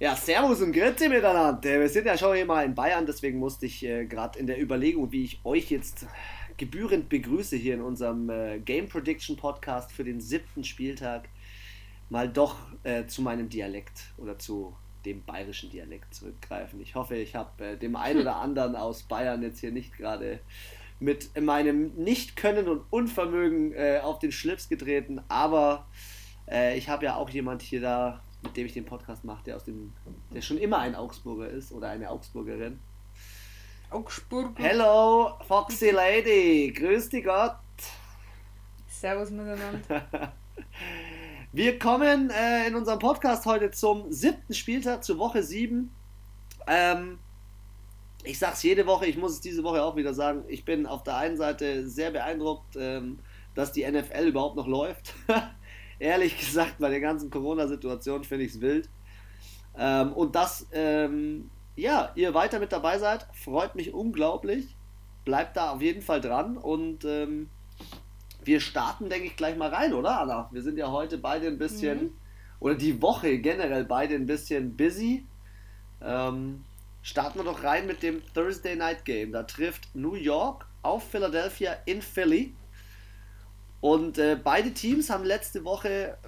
Ja, Servus und Grüezi miteinander. Wir sind ja schon mal in Bayern, deswegen musste ich äh, gerade in der Überlegung, wie ich euch jetzt gebührend begrüße hier in unserem äh, Game Prediction Podcast für den siebten Spieltag, mal doch äh, zu meinem Dialekt oder zu dem bayerischen Dialekt zurückgreifen. Ich hoffe, ich habe äh, dem einen oder anderen aus Bayern jetzt hier nicht gerade mit meinem Nicht-Können und Unvermögen äh, auf den Schlips getreten, aber äh, ich habe ja auch jemand hier da, mit dem ich den Podcast mache, der aus dem, der schon immer ein Augsburger ist oder eine Augsburgerin. Augsburger. Hello, Foxy Lady, grüß dich Gott. Servus miteinander. Wir kommen äh, in unserem Podcast heute zum siebten Spieltag, zur Woche sieben. Ähm, ich sag's jede Woche, ich muss es diese Woche auch wieder sagen. Ich bin auf der einen Seite sehr beeindruckt, ähm, dass die NFL überhaupt noch läuft. Ehrlich gesagt, bei der ganzen Corona-Situation finde ich es wild. Ähm, und dass ähm, ja, ihr weiter mit dabei seid, freut mich unglaublich. Bleibt da auf jeden Fall dran und ähm, wir starten, denke ich, gleich mal rein, oder Anna? Wir sind ja heute beide ein bisschen, mhm. oder die Woche generell beide ein bisschen busy. Ähm, starten wir doch rein mit dem Thursday Night Game. Da trifft New York auf Philadelphia in Philly. Und äh, beide Teams haben letzte Woche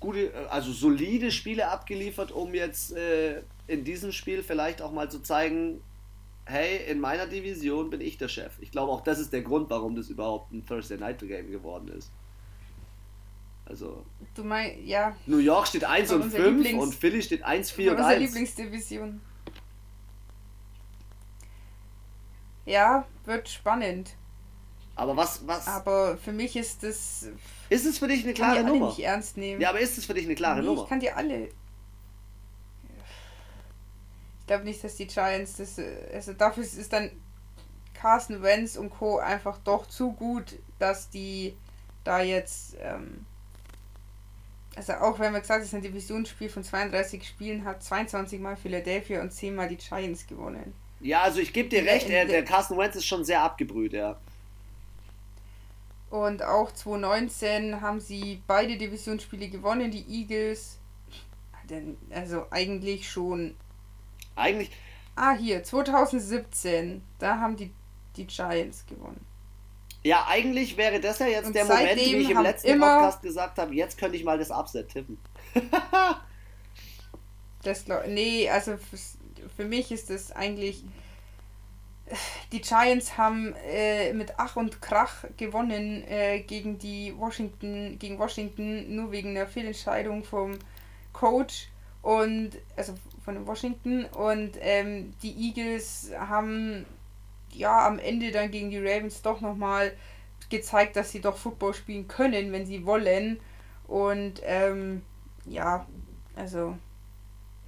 gute, also solide Spiele abgeliefert, um jetzt äh, in diesem Spiel vielleicht auch mal zu zeigen, hey, in meiner Division bin ich der Chef. Ich glaube auch das ist der Grund, warum das überhaupt ein Thursday Night Game geworden ist. Also. Du meinst, ja. New York steht 1 und 5 Lieblings und Philly steht 1, 4 und 1. Unsere Lieblingsdivision. Ja, wird spannend. Aber was, was. Aber für mich ist das. Ist es für dich eine klare kann die Nummer? Nicht ernst nehmen. Ja, aber ist es für dich eine klare nee, Nummer? Ich kann die alle. Ich glaube nicht, dass die Giants das. Also dafür ist dann Carson Wentz und Co. einfach doch zu gut, dass die da jetzt. Ähm, also auch wenn man gesagt hat, es ist ein Divisionsspiel von 32 Spielen, hat 22 Mal Philadelphia und 10 Mal die Giants gewonnen. Ja, also ich gebe dir recht, der, der Carson Wentz ist schon sehr abgebrüht, ja. Und auch 2019 haben sie beide Divisionsspiele gewonnen, die Eagles. Also eigentlich schon. Eigentlich. Ah, hier, 2017. Da haben die, die Giants gewonnen. Ja, eigentlich wäre das ja jetzt Und der Moment, wie ich im letzten Podcast gesagt habe, jetzt könnte ich mal das Upset tippen. das Nee, also für, für mich ist das eigentlich die Giants haben äh, mit Ach und Krach gewonnen äh, gegen die Washington, gegen Washington, nur wegen der Fehlentscheidung vom Coach und also von Washington und ähm, die Eagles haben ja am Ende dann gegen die Ravens doch nochmal gezeigt, dass sie doch Football spielen können, wenn sie wollen. Und ähm, ja, also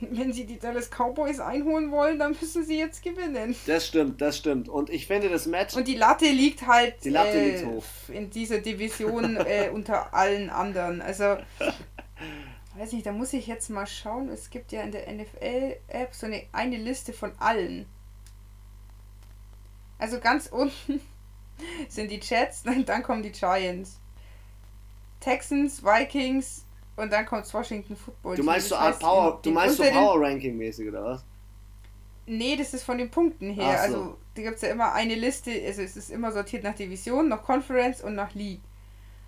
wenn sie die Dallas Cowboys einholen wollen, dann müssen sie jetzt gewinnen. Das stimmt, das stimmt. Und ich finde das Match. Und die Latte liegt halt die Latte äh, liegt hoch. in dieser Division äh, unter allen anderen. Also, weiß nicht, da muss ich jetzt mal schauen. Es gibt ja in der NFL-App so eine, eine Liste von allen. Also ganz unten sind die Jets, dann kommen die Giants. Texans, Vikings, und dann kommt Washington Football. Du meinst so Art Power, du meinst so Power Ranking mäßig oder was? Nee, das ist von den Punkten her. So. Also da gibt es ja immer eine Liste, also es ist immer sortiert nach Division, nach Conference und nach League.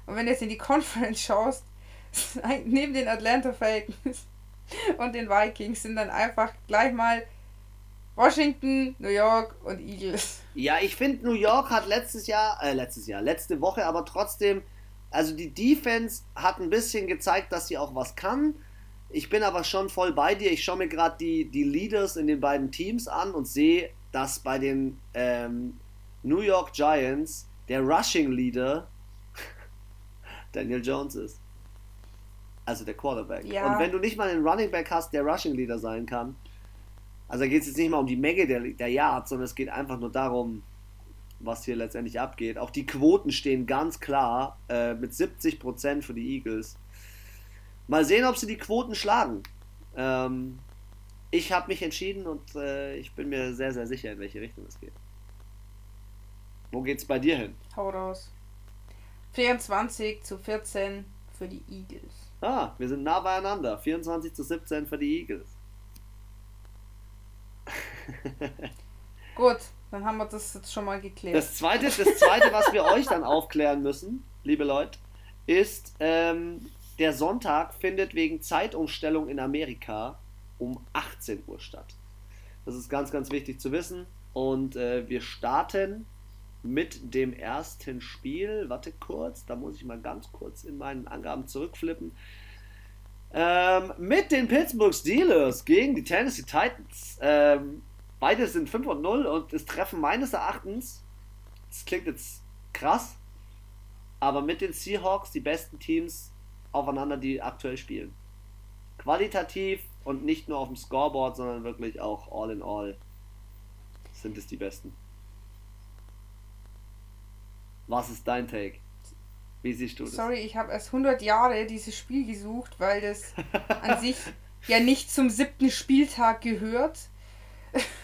Und wenn du jetzt in die Conference schaust, neben den Atlanta Falcons und den Vikings sind dann einfach gleich mal Washington, New York und Eagles. Ja, ich finde, New York hat letztes Jahr, äh, letztes Jahr, letzte Woche aber trotzdem also die Defense hat ein bisschen gezeigt, dass sie auch was kann. Ich bin aber schon voll bei dir. Ich schaue mir gerade die, die Leaders in den beiden Teams an und sehe, dass bei den ähm, New York Giants der Rushing Leader Daniel Jones ist. Also der Quarterback. Ja. Und wenn du nicht mal einen Running Back hast, der Rushing Leader sein kann, also geht es jetzt nicht mal um die Menge der, der Yards, sondern es geht einfach nur darum, was hier letztendlich abgeht. Auch die Quoten stehen ganz klar äh, mit 70% für die Eagles. Mal sehen, ob sie die Quoten schlagen. Ähm, ich habe mich entschieden und äh, ich bin mir sehr, sehr sicher, in welche Richtung es geht. Wo geht's bei dir hin? Hau raus. 24 zu 14 für die Eagles. Ah, wir sind nah beieinander. 24 zu 17 für die Eagles. Gut, dann haben wir das jetzt schon mal geklärt. Das zweite, das zweite was wir euch dann aufklären müssen, liebe Leute, ist, ähm, der Sonntag findet wegen Zeitumstellung in Amerika um 18 Uhr statt. Das ist ganz, ganz wichtig zu wissen. Und äh, wir starten mit dem ersten Spiel. Warte kurz, da muss ich mal ganz kurz in meinen Angaben zurückflippen. Ähm, mit den Pittsburgh Steelers gegen die Tennessee Titans. Ähm, beide sind 5 und 0 und es treffen meines Erachtens, das klingt jetzt krass, aber mit den Seahawks die besten Teams aufeinander, die aktuell spielen. Qualitativ und nicht nur auf dem Scoreboard, sondern wirklich auch all in all sind es die besten. Was ist dein Take? Wie siehst du das? Sorry, ich habe erst 100 Jahre dieses Spiel gesucht, weil das an sich ja nicht zum siebten Spieltag gehört.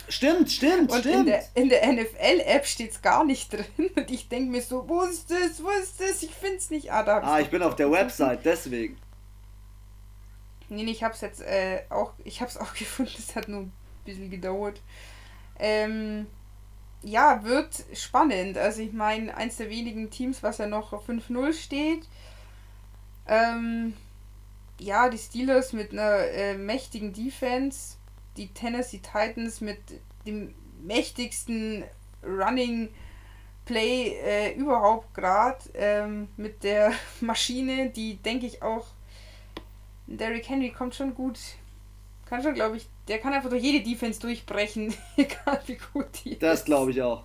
Stimmt, stimmt, Und stimmt. in der, der NFL-App steht es gar nicht drin. Und ich denke mir so, wo ist das, wo ist das? Ich finde es nicht. Ah, da ah, ich bin auf der. Website, deswegen. Nee, nee, ich hab's jetzt äh, auch, ich hab's auch gefunden, es hat nur ein bisschen gedauert. Ähm, ja, wird spannend. Also ich meine, eins der wenigen Teams, was ja noch auf 5-0 steht. Ähm, ja, die Steelers mit einer äh, mächtigen Defense, die Tennessee Titans mit dem mächtigsten Running Play äh, überhaupt gerade, ähm, mit der Maschine, die denke ich auch Derrick Henry kommt schon gut. Kann schon, glaube ich, der kann einfach durch jede Defense durchbrechen, egal wie gut die Das ist. glaube ich auch.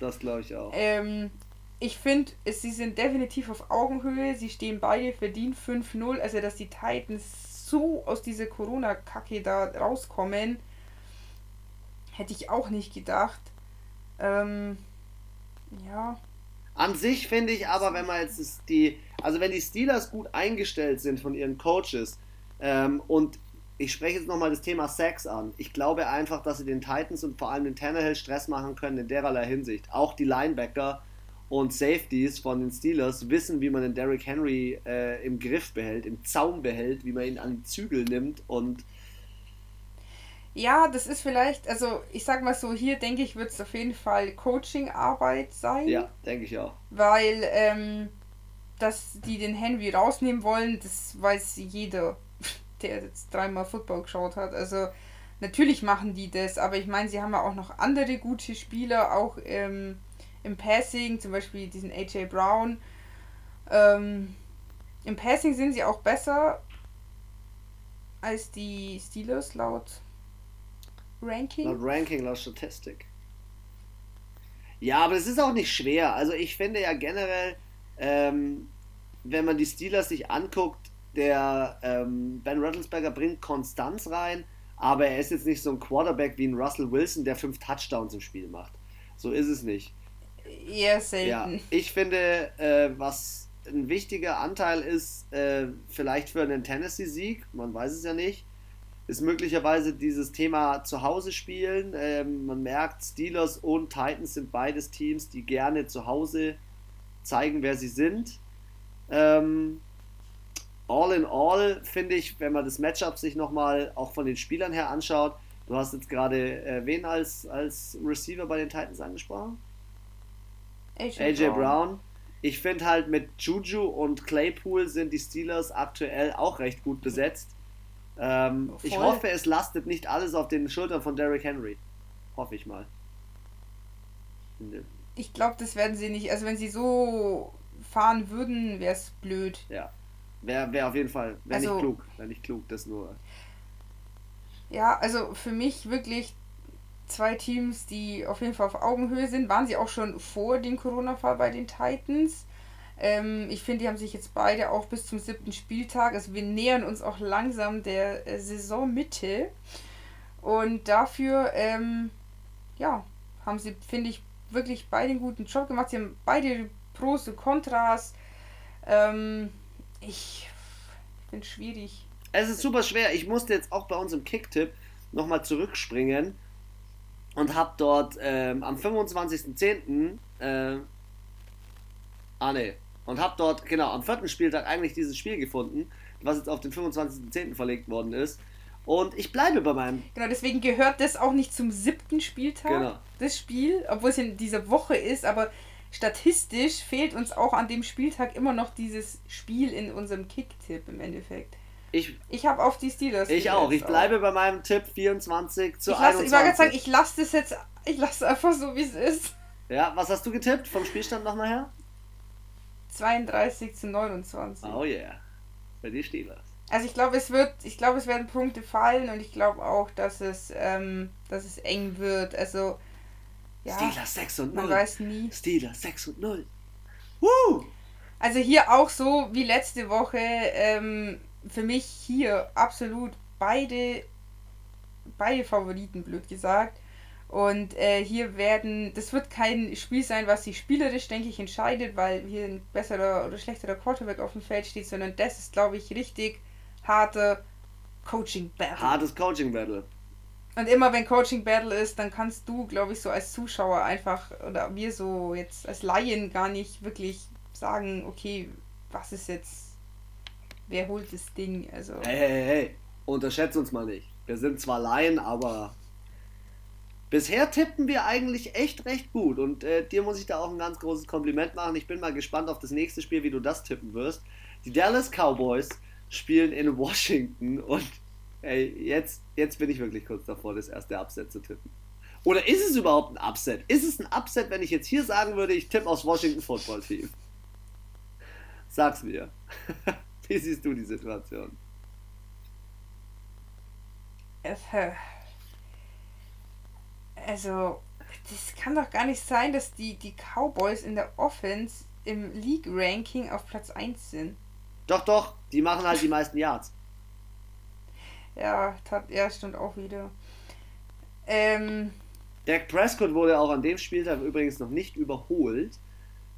Das glaube ich auch. Ähm, ich finde, sie sind definitiv auf Augenhöhe. Sie stehen beide verdient 5-0. Also, dass die Titans so aus dieser Corona-Kacke da rauskommen, hätte ich auch nicht gedacht. Ähm, ja. An sich finde ich aber, wenn man jetzt die, also wenn die Steelers gut eingestellt sind von ihren Coaches ähm, und ich spreche jetzt nochmal das Thema Sex an. Ich glaube einfach, dass sie den Titans und vor allem den Tannehill Stress machen können in dererlei Hinsicht. Auch die Linebacker und Safeties von den Steelers wissen, wie man den Derrick Henry äh, im Griff behält, im Zaum behält, wie man ihn an die Zügel nimmt und Ja, das ist vielleicht, also ich sag mal so, hier denke ich, wird es auf jeden Fall Coaching-Arbeit sein. ja, denke ich auch. Weil, ähm, dass die den Henry rausnehmen wollen, das weiß jeder, der jetzt dreimal Football geschaut hat. Also natürlich machen die das, aber ich meine, sie haben ja auch noch andere gute Spieler, auch ähm, im Passing, zum Beispiel diesen AJ Brown. Ähm, Im Passing sind sie auch besser als die Steelers laut Ranking. Laut Ranking, laut Statistik. Ja, aber es ist auch nicht schwer. Also ich finde ja generell, ähm, wenn man die Steelers sich anguckt, der ähm, Ben Rattlesberger bringt Konstanz rein, aber er ist jetzt nicht so ein Quarterback wie ein Russell Wilson, der fünf Touchdowns im Spiel macht. So ist es nicht. Eher selten. Ja, ich finde, äh, was ein wichtiger Anteil ist, äh, vielleicht für einen Tennessee-Sieg, man weiß es ja nicht, ist möglicherweise dieses Thema zu Hause spielen. Ähm, man merkt, Steelers und Titans sind beides Teams, die gerne zu Hause zeigen, wer sie sind. Ähm, all in all finde ich, wenn man das Matchup sich nochmal auch von den Spielern her anschaut, du hast jetzt gerade äh, wen als, als Receiver bei den Titans angesprochen? AJ, AJ Brown. Ich finde halt mit Juju und Claypool sind die Steelers aktuell auch recht gut besetzt. Ähm, ich hoffe, es lastet nicht alles auf den Schultern von Derrick Henry. Hoffe ich mal. Ich glaube, das werden sie nicht. Also wenn sie so fahren würden, wäre es blöd. Ja. Wäre wär auf jeden Fall, wäre Also- nicht klug. Wäre nicht klug, das nur. Ja, also für mich wirklich zwei Teams, die auf jeden Fall auf Augenhöhe sind. Waren sie auch schon vor dem Corona-Fall bei den Titans. Ähm, ich finde, die haben sich jetzt beide auch bis zum siebten Spieltag. Also wir nähern uns auch langsam der äh, Saisonmitte. Und dafür, ähm, ja, haben sie, finde ich, wirklich beide einen guten Job gemacht. Sie haben beide Pros und Kontras. Ähm, ich es schwierig. Es ist super schwer. Ich musste jetzt auch bei uns im Kicktipp nochmal zurückspringen und habe dort ähm, am 25.10. Äh, ah ne, und habe dort genau am vierten Spieltag eigentlich dieses Spiel gefunden, was jetzt auf den 25.10. verlegt worden ist. Und ich bleibe bei meinem. Genau, deswegen gehört das auch nicht zum siebten Spieltag, genau. das Spiel, obwohl es in dieser Woche ist, aber statistisch fehlt uns auch an dem Spieltag immer noch dieses Spiel in unserem Kick-Tipp im Endeffekt. Ich, ich habe auf die Steelers. Ich auch. Ich bleibe auch. bei meinem Tipp 24 zu ich lasse, 21. Ich wollte sagen, ich lasse das jetzt, ich lasse einfach so, wie es ist. Ja, was hast du getippt vom Spielstand nochmal her? 32 zu 29. Oh yeah. Bei dir Steelers. Also ich glaube, es wird, ich glaube, es werden Punkte fallen und ich glaube auch, dass es, ähm, dass es eng wird. Also ja, Steelers 6 und 0. Man weiß nie. Steelers 6 und 0. Woo! Also hier auch so wie letzte Woche, ähm, für mich hier absolut beide, beide Favoriten, blöd gesagt. Und äh, hier werden, das wird kein Spiel sein, was sich spielerisch, denke ich, entscheidet, weil hier ein besserer oder schlechterer Quarterback auf dem Feld steht, sondern das ist, glaube ich, richtig harte Coaching Battle. Hartes Coaching Battle. Und immer wenn Coaching Battle ist, dann kannst du, glaube ich, so als Zuschauer einfach, oder wir so jetzt als Laien gar nicht wirklich sagen, okay, was ist jetzt, wer holt das Ding? Also. Hey, hey, hey, unterschätze uns mal nicht. Wir sind zwar Laien, aber bisher tippen wir eigentlich echt recht gut. Und äh, dir muss ich da auch ein ganz großes Kompliment machen. Ich bin mal gespannt auf das nächste Spiel, wie du das tippen wirst. Die Dallas Cowboys spielen in Washington und ey, jetzt, jetzt bin ich wirklich kurz davor, das erste Upset zu tippen. Oder ist es überhaupt ein Upset? Ist es ein Upset, wenn ich jetzt hier sagen würde, ich tippe aus Washington Football Team? Sag's mir. Wie siehst du die Situation? Also, das kann doch gar nicht sein, dass die, die Cowboys in der Offense im League-Ranking auf Platz 1 sind. Doch, doch, die machen halt die meisten Yards. Ja, tat, ja, stimmt auch wieder. Ähm, Dak Prescott wurde auch an dem Spieltag übrigens noch nicht überholt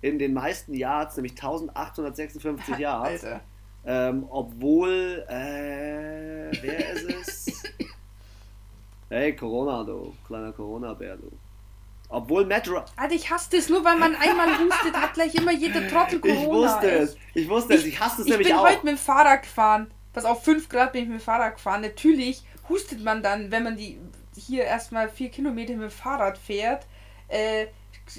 in den meisten Yards, nämlich 1856 Yards. Alter. Ähm, obwohl, äh, wer ist es? hey, Corona, du, kleiner Corona-Bär, du. Obwohl Matt Alter, ich hasse das nur, weil man einmal hustet, hat gleich immer jeder Trottel Corona. Ich wusste es, ich wusste es, ich hasse es nämlich auch. Ich bin heute mit dem Fahrrad gefahren. Pass auf, 5 Grad bin ich mit dem Fahrrad gefahren. Natürlich hustet man dann, wenn man die hier erstmal 4 Kilometer mit dem Fahrrad fährt, äh,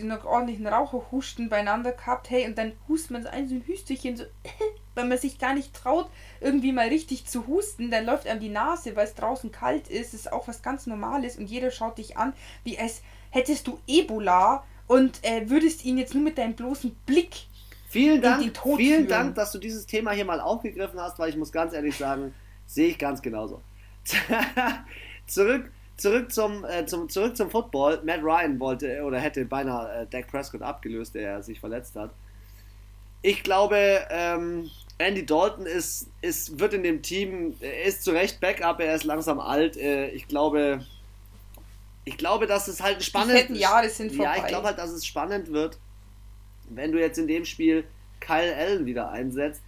noch ordentlichen Raucherhusten beieinander gehabt, hey, und dann hustet man so ein, so ein Hüsterchen, so, weil man sich gar nicht traut, irgendwie mal richtig zu husten, dann läuft einem die Nase, weil es draußen kalt ist, das ist auch was ganz Normales und jeder schaut dich an, wie als hättest du Ebola und äh, würdest ihn jetzt nur mit deinem bloßen Blick Vielen Dank, vielen Dank, dass du dieses Thema hier mal aufgegriffen hast, weil ich muss ganz ehrlich sagen, sehe ich ganz genauso. zurück, zurück, zum, äh, zum, zurück zum Football. Matt Ryan wollte oder hätte beinahe äh, Dak Prescott abgelöst, der sich verletzt hat. Ich glaube, ähm, Andy Dalton ist, ist, wird in dem Team, ist zu Recht Backup, er ist langsam alt. Äh, ich glaube, ich glaube, dass es halt spannend ist. Jahre sind vorbei. Ja, ich glaube halt, dass es spannend wird wenn du jetzt in dem Spiel Kyle Allen wieder einsetzt,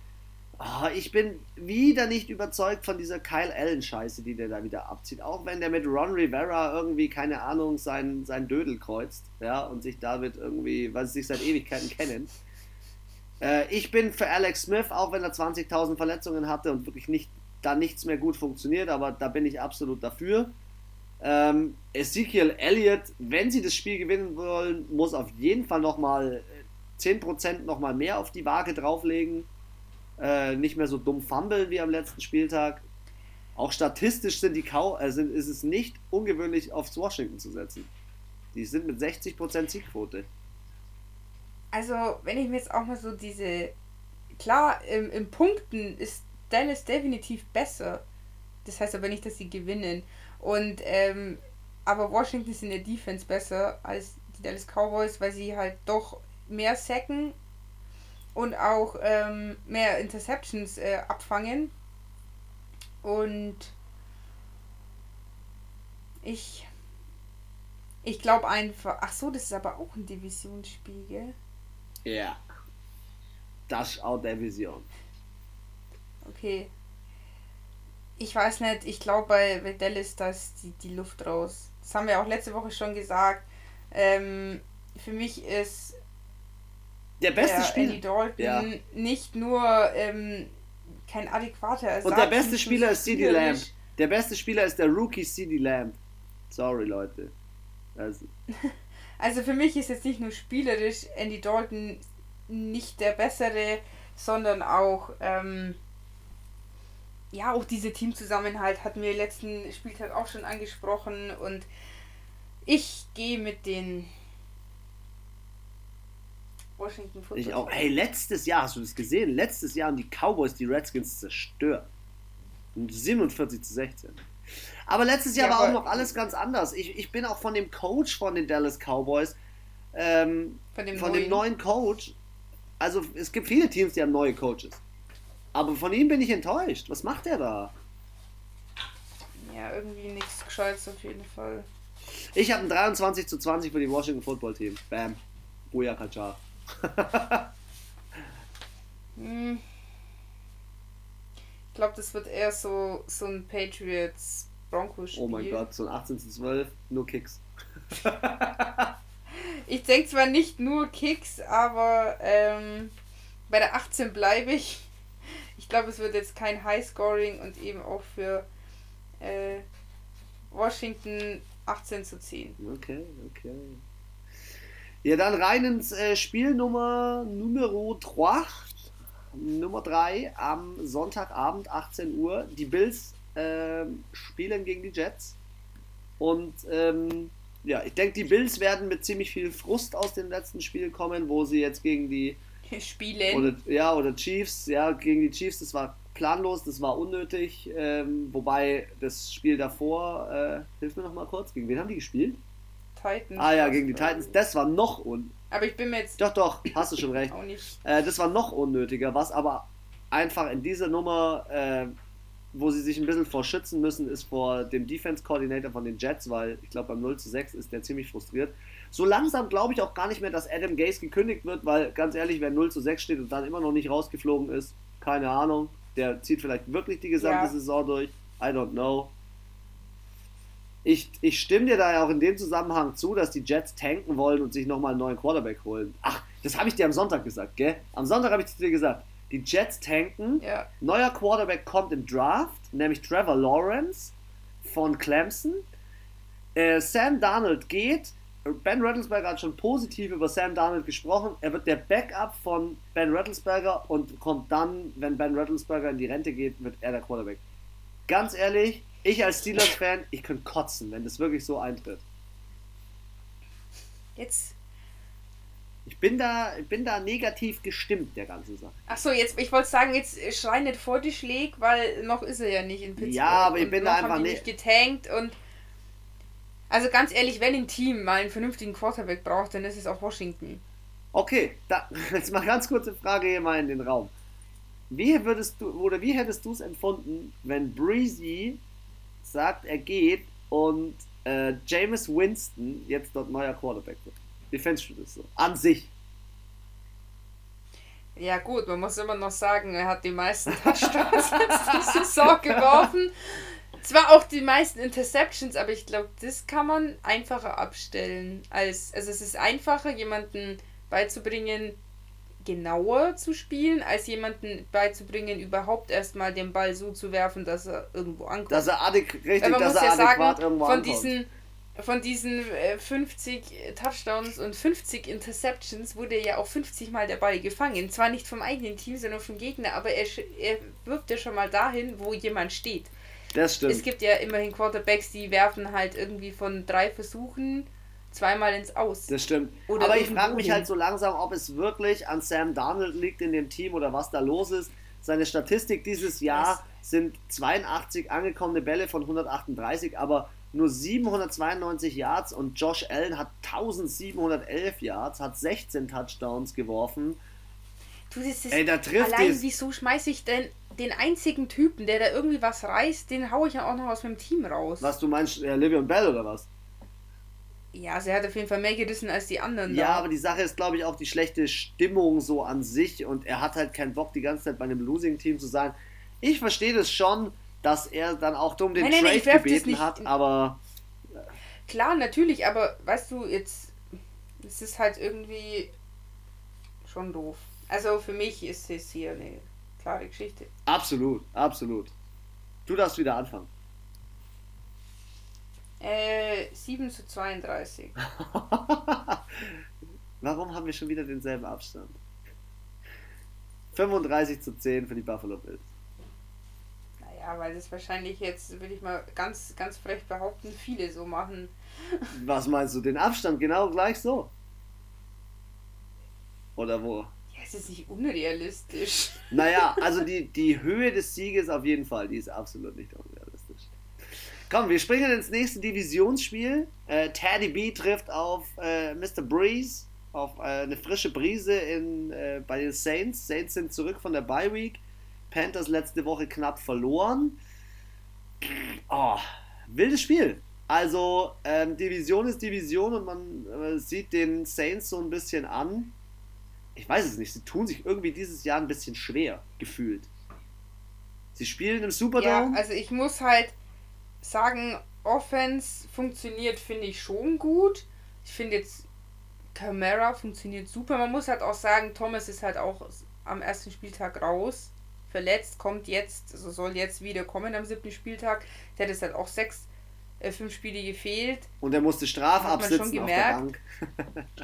oh, ich bin wieder nicht überzeugt von dieser Kyle Allen-Scheiße, die der da wieder abzieht. Auch wenn der mit Ron Rivera irgendwie, keine Ahnung, sein, sein Dödel kreuzt, ja, und sich damit irgendwie, weil sie sich seit Ewigkeiten kennen. Äh, ich bin für Alex Smith, auch wenn er 20.000 Verletzungen hatte und wirklich nicht, da nichts mehr gut funktioniert, aber da bin ich absolut dafür. Ähm, Ezekiel Elliott, wenn sie das Spiel gewinnen wollen, muss auf jeden Fall nochmal 10% nochmal mehr auf die Waage drauflegen. Äh, nicht mehr so dumm fummeln wie am letzten Spieltag. Auch statistisch sind die Cow äh, sind, ist es nicht ungewöhnlich, aufs Washington zu setzen. Die sind mit 60% Siegquote. Also, wenn ich mir jetzt auch mal so diese. Klar, im, im Punkten ist Dallas definitiv besser. Das heißt aber nicht, dass sie gewinnen. Und, ähm, aber Washington ist in der Defense besser als die Dallas Cowboys, weil sie halt doch mehr Sacken und auch ähm, mehr Interceptions äh, abfangen. Und ich ich glaube einfach. Ach so, das ist aber auch ein Divisionsspiel, gell? Ja. Das ist auch Division. Okay. Ich weiß nicht, ich glaube bei, Dallas, da ist die, die Luft raus. Das haben wir auch letzte Woche schon gesagt. Ähm, für mich ist der beste der Spieler. Andy Dalton ja. nicht nur ähm, kein adäquater Ersatz. Und der beste Spieler ist CD Lamb. Der beste Spieler ist der Rookie CD Lamb. Sorry, Leute. Also. also für mich ist jetzt nicht nur spielerisch Andy Dalton nicht der bessere, sondern auch ähm, ja auch dieser Teamzusammenhalt hatten wir letzten Spieltag auch schon angesprochen und ich gehe mit den Washington Football. Ich auch. Hey, letztes Jahr hast du das gesehen? Letztes Jahr haben die Cowboys die Redskins zerstört. 47 zu 16. Aber letztes Jahr ja, war auch noch alles ganz anders. Ich, ich bin auch von dem Coach von den Dallas Cowboys, ähm, von, dem, von neuen. dem neuen Coach. Also es gibt viele Teams, die haben neue Coaches. Aber von ihm bin ich enttäuscht. Was macht er da? Ja, irgendwie nichts Gescheites auf jeden Fall. Ich habe ein 23 zu 20 für die Washington Football Team. Bam. Booyakachar. hm. Ich glaube, das wird eher so, so ein Patriots Broncos Spiel. Oh mein Gott, so ein 18 zu 12, nur Kicks. ich denke zwar nicht nur Kicks, aber ähm, bei der 18 bleibe ich. Ich glaube, es wird jetzt kein Highscoring und eben auch für äh, Washington 18 zu 10. Okay, okay. Ja, dann rein ins äh, Spiel Nummer Numero 3. Nummer 3 am Sonntagabend 18 Uhr. Die Bills äh, spielen gegen die Jets. Und ähm, ja, ich denke, die Bills werden mit ziemlich viel Frust aus dem letzten Spiel kommen, wo sie jetzt gegen die Spiele. Oder, ja, oder Chiefs, ja, gegen die Chiefs, das war planlos, das war unnötig. Ähm, wobei das Spiel davor, äh, hilf mir noch mal kurz, gegen wen haben die gespielt? Titans. Ah ja, gegen die Titans. Das war noch un. Aber ich bin mir jetzt. Doch, doch, hast du schon recht. auch nicht. Äh, das war noch unnötiger. Was aber einfach in dieser Nummer, äh, wo sie sich ein bisschen vor schützen müssen, ist vor dem Defense Coordinator von den Jets, weil ich glaube beim 0 zu 6 ist der ziemlich frustriert. So langsam glaube ich auch gar nicht mehr, dass Adam Gase gekündigt wird, weil ganz ehrlich, wer 0 zu 6 steht und dann immer noch nicht rausgeflogen ist, keine Ahnung. Der zieht vielleicht wirklich die gesamte ja. Saison durch. I don't know ich, ich stimme dir da ja auch in dem Zusammenhang zu, dass die Jets tanken wollen und sich nochmal einen neuen Quarterback holen. Ach, das habe ich dir am Sonntag gesagt, gell? Am Sonntag habe ich dir gesagt. Die Jets tanken, ja. neuer Quarterback kommt im Draft, nämlich Trevor Lawrence von Clemson. Äh, Sam Darnold geht. Ben Rattlesberger hat schon positiv über Sam Darnold gesprochen. Er wird der Backup von Ben Rattlesberger und kommt dann, wenn Ben Rattlesberger in die Rente geht, wird er der Quarterback. Ganz ehrlich, ich als Steelers-Fan, ich könnte kotzen, wenn das wirklich so eintritt. Jetzt. Ich bin da, bin da negativ gestimmt, der ganze Sache. Achso, jetzt, ich wollte sagen, jetzt schrei nicht vor die Schläge, weil noch ist er ja nicht in Pittsburgh. Ja, aber ich bin da einfach nicht. getankt und. Also ganz ehrlich, wenn ein Team mal einen vernünftigen Quarterback braucht, dann ist es auch Washington. Okay, da, jetzt mal ganz kurze Frage hier mal in den Raum. Wie würdest du, oder wie hättest du es empfunden, wenn Breezy sagt, er geht und äh, Jameis Winston jetzt dort neuer Quarterback wird. Wie fändest du das so? An sich. Ja gut, man muss immer noch sagen, er hat die meisten Touchdowns letzte Saison geworfen. Zwar auch die meisten Interceptions, aber ich glaube, das kann man einfacher abstellen. Als, also es ist einfacher, jemanden beizubringen, genauer zu spielen, als jemanden beizubringen, überhaupt erstmal den Ball so zu werfen, dass er irgendwo ankommt. Dass er adäqu richtig, dass er ja adäquat sagen, irgendwo von ankommt. Diesen, von diesen 50 äh, Touchdowns und 50 Interceptions wurde ja auch 50 Mal der Ball gefangen. Zwar nicht vom eigenen Team, sondern vom Gegner, aber er, er wirft ja schon mal dahin, wo jemand steht. Das stimmt. Es gibt ja immerhin Quarterbacks, die werfen halt irgendwie von drei Versuchen zweimal ins Aus. Das stimmt. Oder Aber ich frage mich halt so langsam, ob es wirklich an Sam Darnold liegt in dem Team oder was da los ist. Seine Statistik dieses Jahr was? sind 82 angekommene Bälle von 138, aber nur 792 Yards und Josh Allen hat 1711 Yards, hat 16 Touchdowns geworfen. Du, das ist Ey, da trifft allein, es. wieso schmeiße ich denn den einzigen Typen, der da irgendwie was reißt, den haue ich ja auch noch aus meinem Team raus. Was du meinst, äh, Livion Bell oder was? Ja, er hat auf jeden Fall mehr gerissen als die anderen. Ja, da. aber die Sache ist, glaube ich, auch die schlechte Stimmung so an sich und er hat halt keinen Bock, die ganze Zeit bei einem Losing-Team zu sein. Ich verstehe das schon, dass er dann auch dumm den nein, nein, Trade gebeten hat, aber. Klar, natürlich, aber weißt du, jetzt. Es ist halt irgendwie schon doof. Also für mich ist es hier eine klare Geschichte. Absolut, absolut. Du darfst wieder anfangen. Äh, 7 zu 32. Warum haben wir schon wieder denselben Abstand? 35 zu 10 für die Buffalo Bills. Naja, weil das wahrscheinlich jetzt, würde ich mal ganz, ganz frech behaupten, viele so machen. Was meinst du, den Abstand genau gleich so? Oder wo? Ja, es ist nicht unrealistisch. Naja, also die, die Höhe des Sieges auf jeden Fall, die ist absolut nicht unrealistisch. Komm, wir springen ins nächste Divisionsspiel. Äh, Teddy B trifft auf äh, Mr. Breeze, auf äh, eine frische Brise in, äh, bei den Saints. Saints sind zurück von der Bye Week. Panthers letzte Woche knapp verloren. Oh, wildes Spiel. Also, ähm, Division ist Division und man äh, sieht den Saints so ein bisschen an. Ich weiß es nicht, sie tun sich irgendwie dieses Jahr ein bisschen schwer, gefühlt. Sie spielen im Superdome. Ja, also ich muss halt sagen, Offense funktioniert, finde ich schon gut. Ich finde jetzt Camara funktioniert super. Man muss halt auch sagen, Thomas ist halt auch am ersten Spieltag raus. Verletzt, kommt jetzt, also soll jetzt wieder kommen am siebten Spieltag. Der hat jetzt halt auch sechs, äh, fünf Spiele gefehlt. Und er musste Straf absitzen auf der Bank.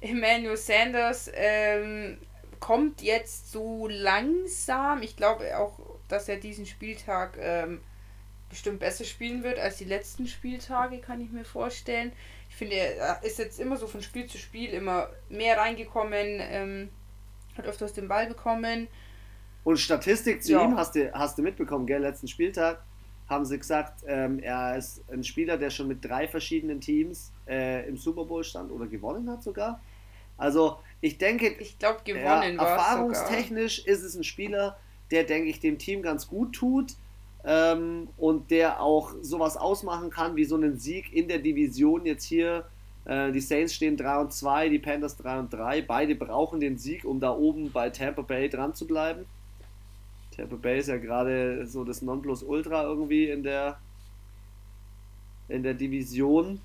Emmanuel Sanders ähm, kommt jetzt so langsam. Ich glaube auch, dass er diesen Spieltag ähm, bestimmt besser spielen wird als die letzten Spieltage, kann ich mir vorstellen. Ich finde, er ist jetzt immer so von Spiel zu Spiel immer mehr reingekommen, ähm, hat öfters den Ball bekommen. Und Statistik zu ja. ihm hast du, hast du mitbekommen, gell? Letzten Spieltag haben sie gesagt, ähm, er ist ein Spieler, der schon mit drei verschiedenen Teams äh, im Super Bowl stand oder gewonnen hat sogar. Also ich denke, ich glaube gewonnen ja, erfahrungstechnisch sogar. ist es ein Spieler, der denke ich dem Team ganz gut tut ähm, und der auch sowas ausmachen kann wie so einen Sieg in der Division jetzt hier. Äh, die Saints stehen 3 und 2, die Panthers 3 und 3. Beide brauchen den Sieg, um da oben bei Tampa Bay dran zu bleiben. Tampa Bay ist ja gerade so das Nonplusultra irgendwie in der in der Division.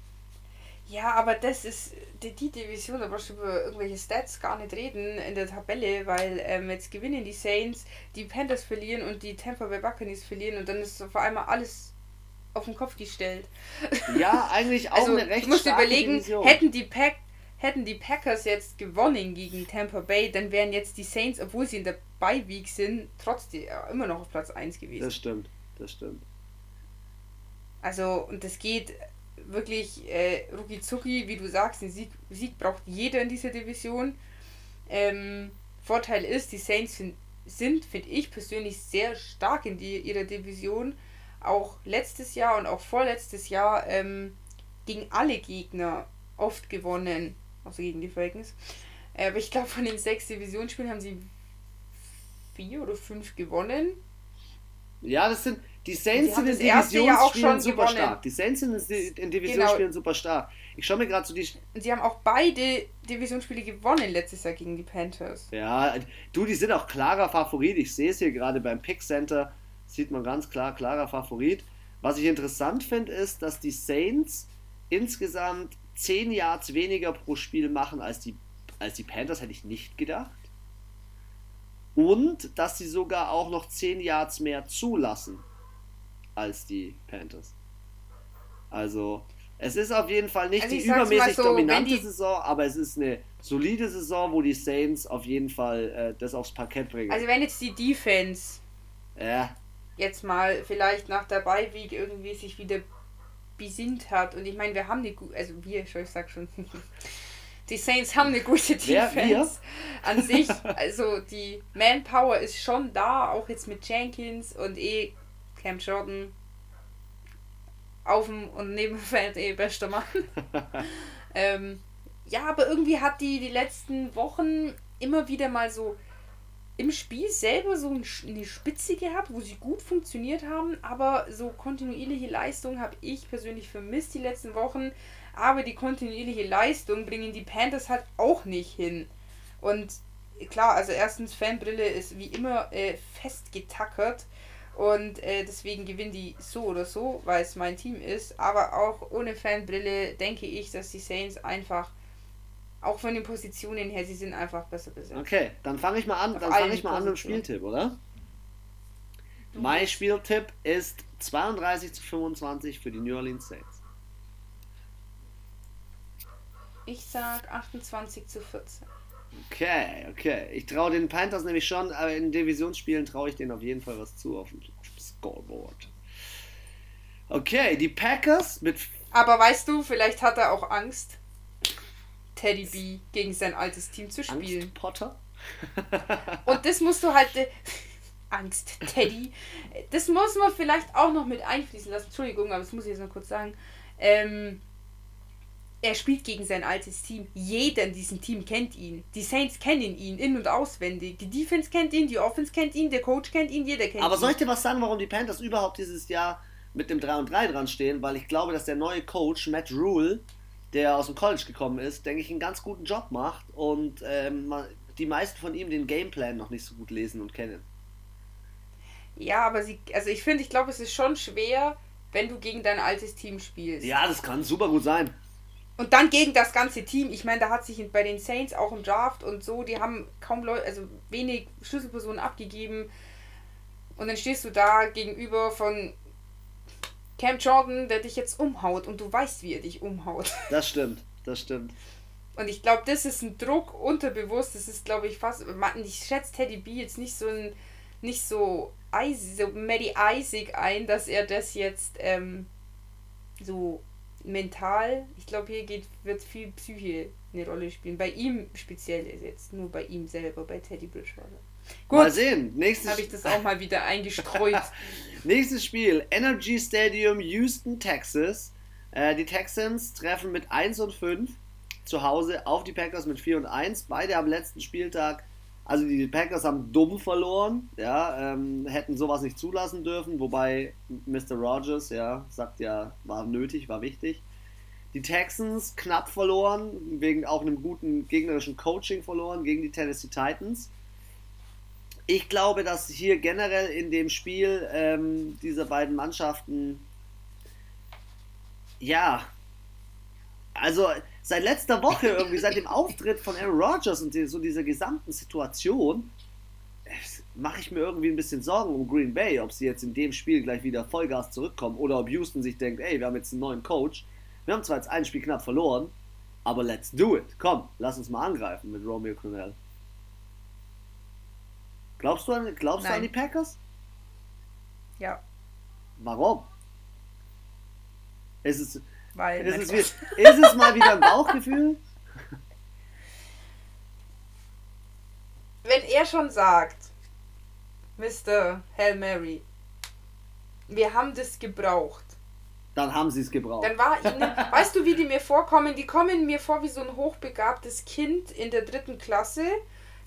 Ja, aber das ist die, die Division, da brauchst du über irgendwelche Stats gar nicht reden in der Tabelle, weil ähm, jetzt gewinnen die Saints, die Panthers verlieren und die Tampa Bay Buccaneers verlieren und dann ist vor allem alles auf den Kopf gestellt. Ja, eigentlich auch also, eine recht Du musst überlegen, Division. hätten die Pack hätten die Packers jetzt gewonnen gegen Tampa Bay, dann wären jetzt die Saints, obwohl sie in der Bye Week sind, trotzdem äh, immer noch auf Platz 1 gewesen. Das stimmt, das stimmt. Also, und das geht wirklich äh, rucki zucki, wie du sagst, den Sieg, Sieg braucht jeder in dieser Division. Ähm, Vorteil ist, die Saints find, sind, finde ich persönlich, sehr stark in die, ihrer Division. Auch letztes Jahr und auch vorletztes Jahr ähm, gegen alle Gegner oft gewonnen, außer gegen die Falcons. Äh, aber ich glaube, von den sechs Divisionsspielen haben sie vier oder fünf gewonnen. Ja, das sind, die Saints sind in Divisionsspielen super gewonnen. stark. Die Saints sind in Divisionsspielen genau. super stark. Ich schaue mir gerade so die. Sie haben auch beide Divisionsspiele gewonnen letztes Jahr gegen die Panthers. Ja, du, die sind auch klarer Favorit. Ich sehe es hier gerade beim Pick Center. Sieht man ganz klar, klarer Favorit. Was ich interessant finde, ist, dass die Saints insgesamt 10 Yards weniger pro Spiel machen als die, als die Panthers, hätte ich nicht gedacht. Und dass sie sogar auch noch 10 Yards mehr zulassen als die Panthers. Also, es ist auf jeden Fall nicht also die übermäßig so, dominante Saison, aber es ist eine solide Saison, wo die Saints auf jeden Fall äh, das aufs Parkett bringen. Also, wenn jetzt die Defense ja. jetzt mal vielleicht nach der Beiweek irgendwie sich wieder besinnt hat und ich meine, wir haben eine gute, also wir, ich sag schon, die Saints haben eine gute Defense an sich. Also die Manpower ist schon da, auch jetzt mit Jenkins und eh Cam Jordan auf dem und neben dem Feld eh bester Mann. ähm, ja, aber irgendwie hat die die letzten Wochen immer wieder mal so im Spiel selber so eine Spitze gehabt, wo sie gut funktioniert haben, aber so kontinuierliche Leistung habe ich persönlich vermisst die letzten Wochen. Aber die kontinuierliche Leistung bringen die Panthers halt auch nicht hin. Und klar, also erstens, Fanbrille ist wie immer äh, festgetackert. Und äh, deswegen gewinnen die so oder so, weil es mein Team ist. Aber auch ohne Fanbrille denke ich, dass die Saints einfach, auch von den Positionen her, sie sind einfach besser besetzt. Okay, dann fange ich mal an, dann fange ich mal an mit dem Spieltipp, oder? Mein Spieltipp ist 32 zu 25 für die New Orleans Saints. Ich sag 28 zu 14. Okay, okay. Ich traue den Panthers nämlich schon, aber in Divisionsspielen traue ich denen auf jeden Fall was zu auf dem, Scoreboard. Okay, die Packers mit. Aber weißt du, vielleicht hat er auch Angst, Teddy B gegen sein altes Team zu spielen. Angst Potter? Und das musst du halt. Angst, Teddy. Das muss man vielleicht auch noch mit einfließen lassen. Entschuldigung, aber das muss ich jetzt noch kurz sagen. Ähm, er spielt gegen sein altes Team. Jeder in diesem Team kennt ihn. Die Saints kennen ihn in- und auswendig. Die Defense kennt ihn, die Offense kennt ihn, der Coach kennt ihn, jeder kennt Aber ihn. soll ich dir was sagen, warum die Panthers überhaupt dieses Jahr mit dem 3 und 3 dran stehen? Weil ich glaube, dass der neue Coach, Matt Rule, der aus dem College gekommen ist, denke ich, einen ganz guten Job macht und ähm, die meisten von ihm den Gameplan noch nicht so gut lesen und kennen. Ja, aber sie, also ich finde, ich glaube, es ist schon schwer, wenn du gegen dein altes Team spielst. Ja, das kann super gut sein. Und dann gegen das ganze Team. Ich meine, da hat sich bei den Saints auch im Draft und so, die haben kaum Leute, also wenig Schlüsselpersonen abgegeben. Und dann stehst du da gegenüber von Cam Jordan, der dich jetzt umhaut und du weißt, wie er dich umhaut. Das stimmt, das stimmt. Und ich glaube, das ist ein Druck unterbewusst. Das ist, glaube ich, fast. Ich schätze Teddy B jetzt nicht so ein, nicht so eisig, so Maddie eisig ein, dass er das jetzt ähm, so mental. Ich glaube, hier geht, wird viel Psyche eine Rolle spielen. Bei ihm speziell ist jetzt nur bei ihm selber, bei Teddy Bridgewater. Mal Gut, sehen. Nächstes, habe ich das auch mal wieder eingestreut. nächstes Spiel: Energy Stadium, Houston, Texas. Äh, die Texans treffen mit 1 und 5 zu Hause auf die Packers mit 4 und 1. Beide am letzten Spieltag. Also die Packers haben dumm verloren, ja, ähm, hätten sowas nicht zulassen dürfen, wobei Mr. Rogers, ja, sagt ja, war nötig, war wichtig. Die Texans knapp verloren, wegen auch einem guten gegnerischen Coaching verloren gegen die Tennessee Titans. Ich glaube, dass hier generell in dem Spiel ähm, dieser beiden Mannschaften, ja, also seit letzter Woche irgendwie, seit dem Auftritt von Aaron Rodgers und die, so dieser gesamten Situation, mache ich mir irgendwie ein bisschen Sorgen um Green Bay, ob sie jetzt in dem Spiel gleich wieder Vollgas zurückkommen oder ob Houston sich denkt, ey, wir haben jetzt einen neuen Coach. Wir haben zwar jetzt ein Spiel knapp verloren, aber let's do it. Komm, lass uns mal angreifen mit Romeo Cornell. Glaubst du an, glaubst du an die Packers? ja, Warum? Ist es, weil. ist, es, ist es mal wieder ein Bauchgefühl? wenn er schon sagt, Mr. Hail Mary, wir haben das gebraucht, Dann haben sie es gebraucht. dann war ihnen, weißt du, wie die mir vorkommen? Die kommen mir vor wie so ein hochbegabtes Kind in der dritten Klasse,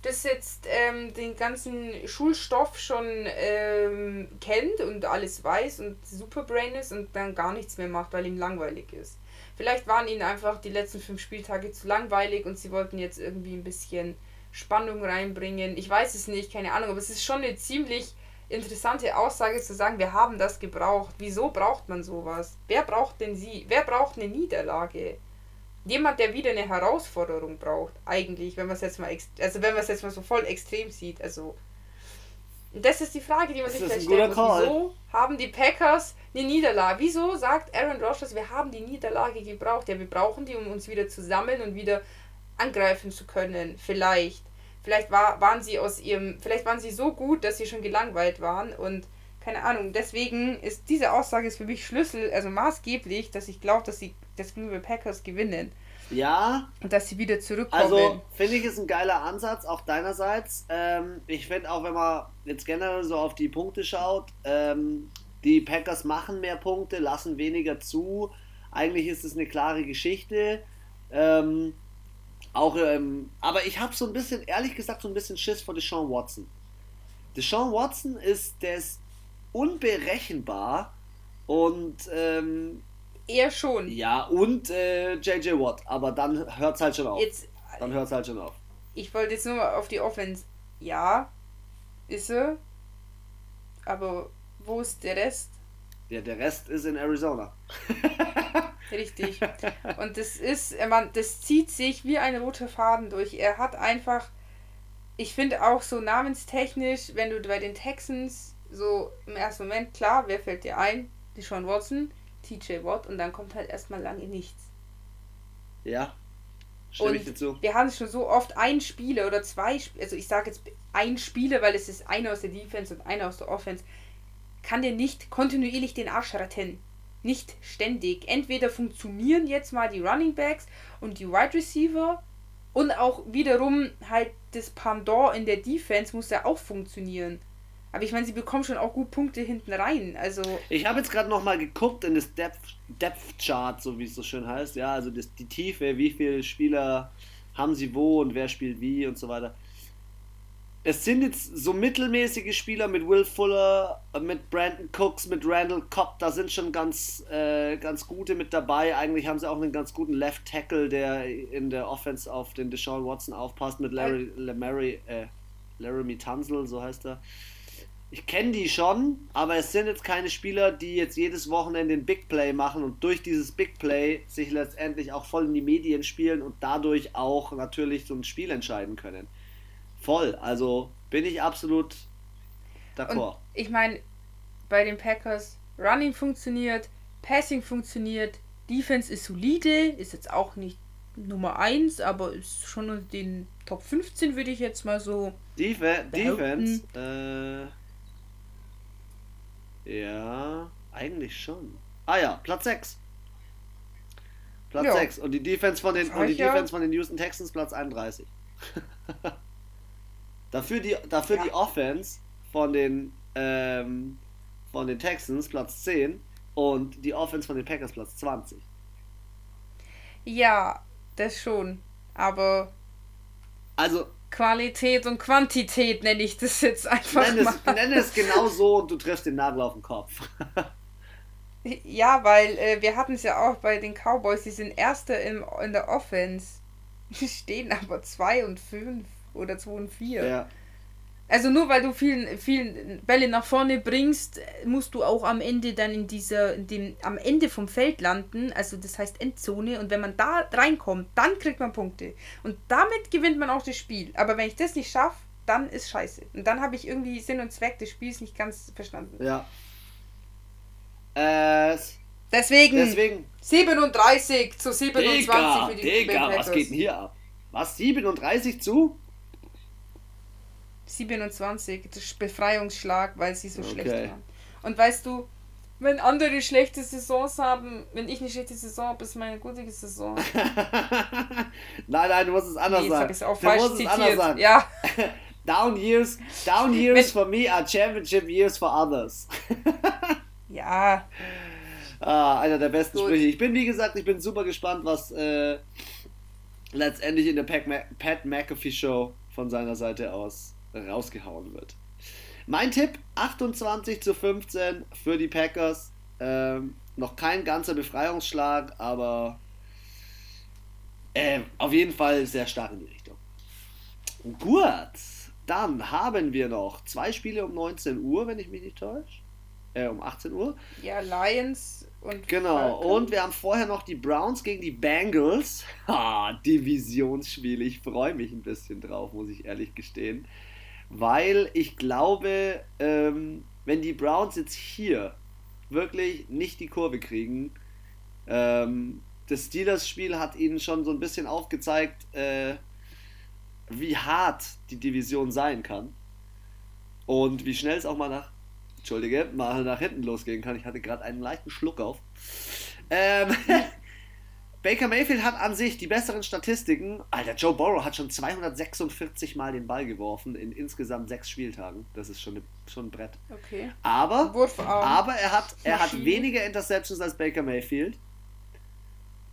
das jetzt ähm, den ganzen Schulstoff schon ähm, kennt und alles weiß und Superbrain ist und dann gar nichts mehr macht, weil ihm langweilig ist. Vielleicht waren ihnen einfach die letzten fünf Spieltage zu langweilig und sie wollten jetzt irgendwie ein bisschen Spannung reinbringen. Ich weiß es nicht, keine Ahnung, aber es ist schon eine ziemlich interessante Aussage zu sagen, wir haben das gebraucht. Wieso braucht man sowas? Wer braucht denn sie? Wer braucht eine Niederlage? Jemand, der wieder eine Herausforderung braucht, eigentlich, wenn man es jetzt mal also wenn man es jetzt mal so voll extrem sieht. Also und das ist die Frage, die man Das sich vielleicht. Call. Wieso haben die Packers eine Niederlage? Wieso sagt Aaron Rodgers, wir haben die Niederlage gebraucht? Ja, wir brauchen die, um uns wieder zu sammeln und wieder angreifen zu können. Vielleicht. Vielleicht war, waren sie aus ihrem, vielleicht waren sie so gut, dass sie schon gelangweilt waren und keine Ahnung. Deswegen ist diese Aussage ist für mich Schlüssel, also maßgeblich, dass ich glaube, dass sie das Green Bay Packers gewinnen Ja, und dass sie wieder zurückkommen. also finde ich ist ein geiler Ansatz, auch deinerseits. Ähm, ich finde auch, wenn man jetzt generell so auf die Punkte schaut, ähm, die Packers machen mehr Punkte, lassen weniger zu. Eigentlich ist es eine klare Geschichte. Ähm, auch, ähm, aber ich habe so ein bisschen, ehrlich gesagt, so ein bisschen Schiss vor Deshaun Watson. Deshaun Watson ist, der ist unberechenbar und ähm, Eher schon. ja, und äh, JJ Watt, aber dann hört es halt schon auf. Jetzt, Dann hört es halt schon auf. ich wollte jetzt nur mal auf die Offense. Ja, ist sie. Aber wo ist der Rest? Ja, der Rest ist in Arizona. Richtig. Und das ist, äh, man, das zieht sich wie ein roter Faden durch. Er hat einfach, ich finde auch so namenstechnisch, wenn du bei den Texans so im ersten Moment, klar, wer fällt dir ein? Die Sean Watson, TJ Watt und dann kommt halt erstmal lange nichts. Ja, stimme Und ich dir zu. wir haben schon so oft ein Spieler oder zwei, Sp- also ich sage jetzt ein Spieler, weil es ist einer aus der Defense und einer aus der Offense, kann dir nicht kontinuierlich den Arsch retten. Nicht ständig. Entweder funktionieren jetzt mal die Running Backs und die Wide Receiver und auch wiederum halt das Pendant in der Defense muss ja auch funktionieren. Aber ich meine, sie bekommen schon auch gut Punkte hinten rein. Also, Ich habe jetzt gerade noch mal geguckt in das Depth, Depth Chart, so wie es so schön heißt. Ja, also das, die Tiefe, wie viele Spieler haben sie wo und wer spielt wie und so weiter. Es sind jetzt so mittelmäßige Spieler mit Will Fuller, mit Brandon Cooks, mit Randall Cobb. Da sind schon ganz, äh, ganz gute mit dabei. Eigentlich haben sie auch einen ganz guten Left Tackle, der in der Offense auf den Deshaun Watson aufpasst, mit Larry, Larry, äh, Laramie Tunzel, so heißt er. Ich kenne die schon, aber es sind jetzt keine Spieler, die jetzt jedes Wochenende den Big Play machen und durch dieses Big Play sich letztendlich auch voll in die Medien spielen und dadurch auch natürlich so ein Spiel entscheiden können. Voll, also bin ich absolut d'accord. Und ich meine, bei den Packers, Running funktioniert, Passing funktioniert, Defense ist solide, ist jetzt auch nicht Nummer 1, aber ist schon unter den Top 15, würde ich jetzt mal so. Def behaupten. Defense, äh, ja, eigentlich schon. Ah ja, Platz 6. Platz Ja. 6 und die Defense von den und die ja. Defense von den Houston Texans Platz 31. dafür die dafür Ja. die Offense von den ähm, von den Texans Platz 10 und die Offense von den Packers Platz 20. Ja, das schon. Aber Also Qualität und Quantität nenne ich das jetzt einfach nenn mal. es, nenn es genau so und du triffst den Nagel auf den Kopf. Ja, weil äh, wir hatten es ja auch bei den Cowboys, die sind Erster im, in der Offense. Die stehen aber 2 und 5 oder 2 und 4. ja. Also nur weil du vielen, vielen Bälle nach vorne bringst, musst du auch am Ende dann in dieser, in dem, am Ende vom Feld landen, also das heißt Endzone, und wenn man da reinkommt, dann kriegt man Punkte. Und damit gewinnt man auch das Spiel. Aber wenn ich das nicht schaffe, dann ist scheiße. Und dann habe ich irgendwie Sinn und Zweck des Spiels nicht ganz verstanden. Ja. Äh, Deswegen, deswegen, 37 zu 27 Digga, für die Digga, was geht denn hier ab? Was, 37 zu? 27, das ist Befreiungsschlag, weil sie so schlecht Okay. waren. Und weißt du, wenn andere schlechte Saisons haben, wenn ich eine schlechte Saison habe, ist meine gute Saison. nein, nein, du musst es anders Nee, sagen. ich auch du falsch musst es anders zitiert. sagen. Ja, Down years, down years Wenn- for me are championship years for others. ja, Ah, einer der besten Gut. Sprüche. Ich bin, wie gesagt, ich bin super gespannt, was äh, letztendlich in der Pat, Ma Pat McAfee Show von seiner Seite aus rausgehauen wird. Mein Tipp: 28 zu 15 für die Packers. Ähm, noch kein ganzer Befreiungsschlag, aber äh, auf jeden Fall sehr stark in die Richtung. Gut, dann haben wir noch zwei Spiele um 19 Uhr, wenn ich mich nicht täusche. Äh, um 18 Uhr. ja, Lions und Genau, Falcons. und wir haben vorher noch die Browns gegen die Bengals. Ha, Divisionsspiel. Ich freue mich ein bisschen drauf, muss ich ehrlich gestehen. Weil ich glaube, ähm, wenn die Browns jetzt hier wirklich nicht die Kurve kriegen, ähm, das Steelers-Spiel hat ihnen schon so ein bisschen aufgezeigt, äh, wie hart die Division sein kann. Und wie schnell es auch mal nach Entschuldige, mal nach hinten losgehen kann. Ich hatte gerade einen leichten Schluck auf. Ähm, Baker Mayfield hat an sich die besseren Statistiken. Alter, Joe Burrow hat schon 246 Mal den Ball geworfen in insgesamt sechs Spieltagen. Das ist schon, eine, schon ein Brett. Okay. Aber, Wurfarm. aber er hat, er hat weniger Interceptions als Baker Mayfield.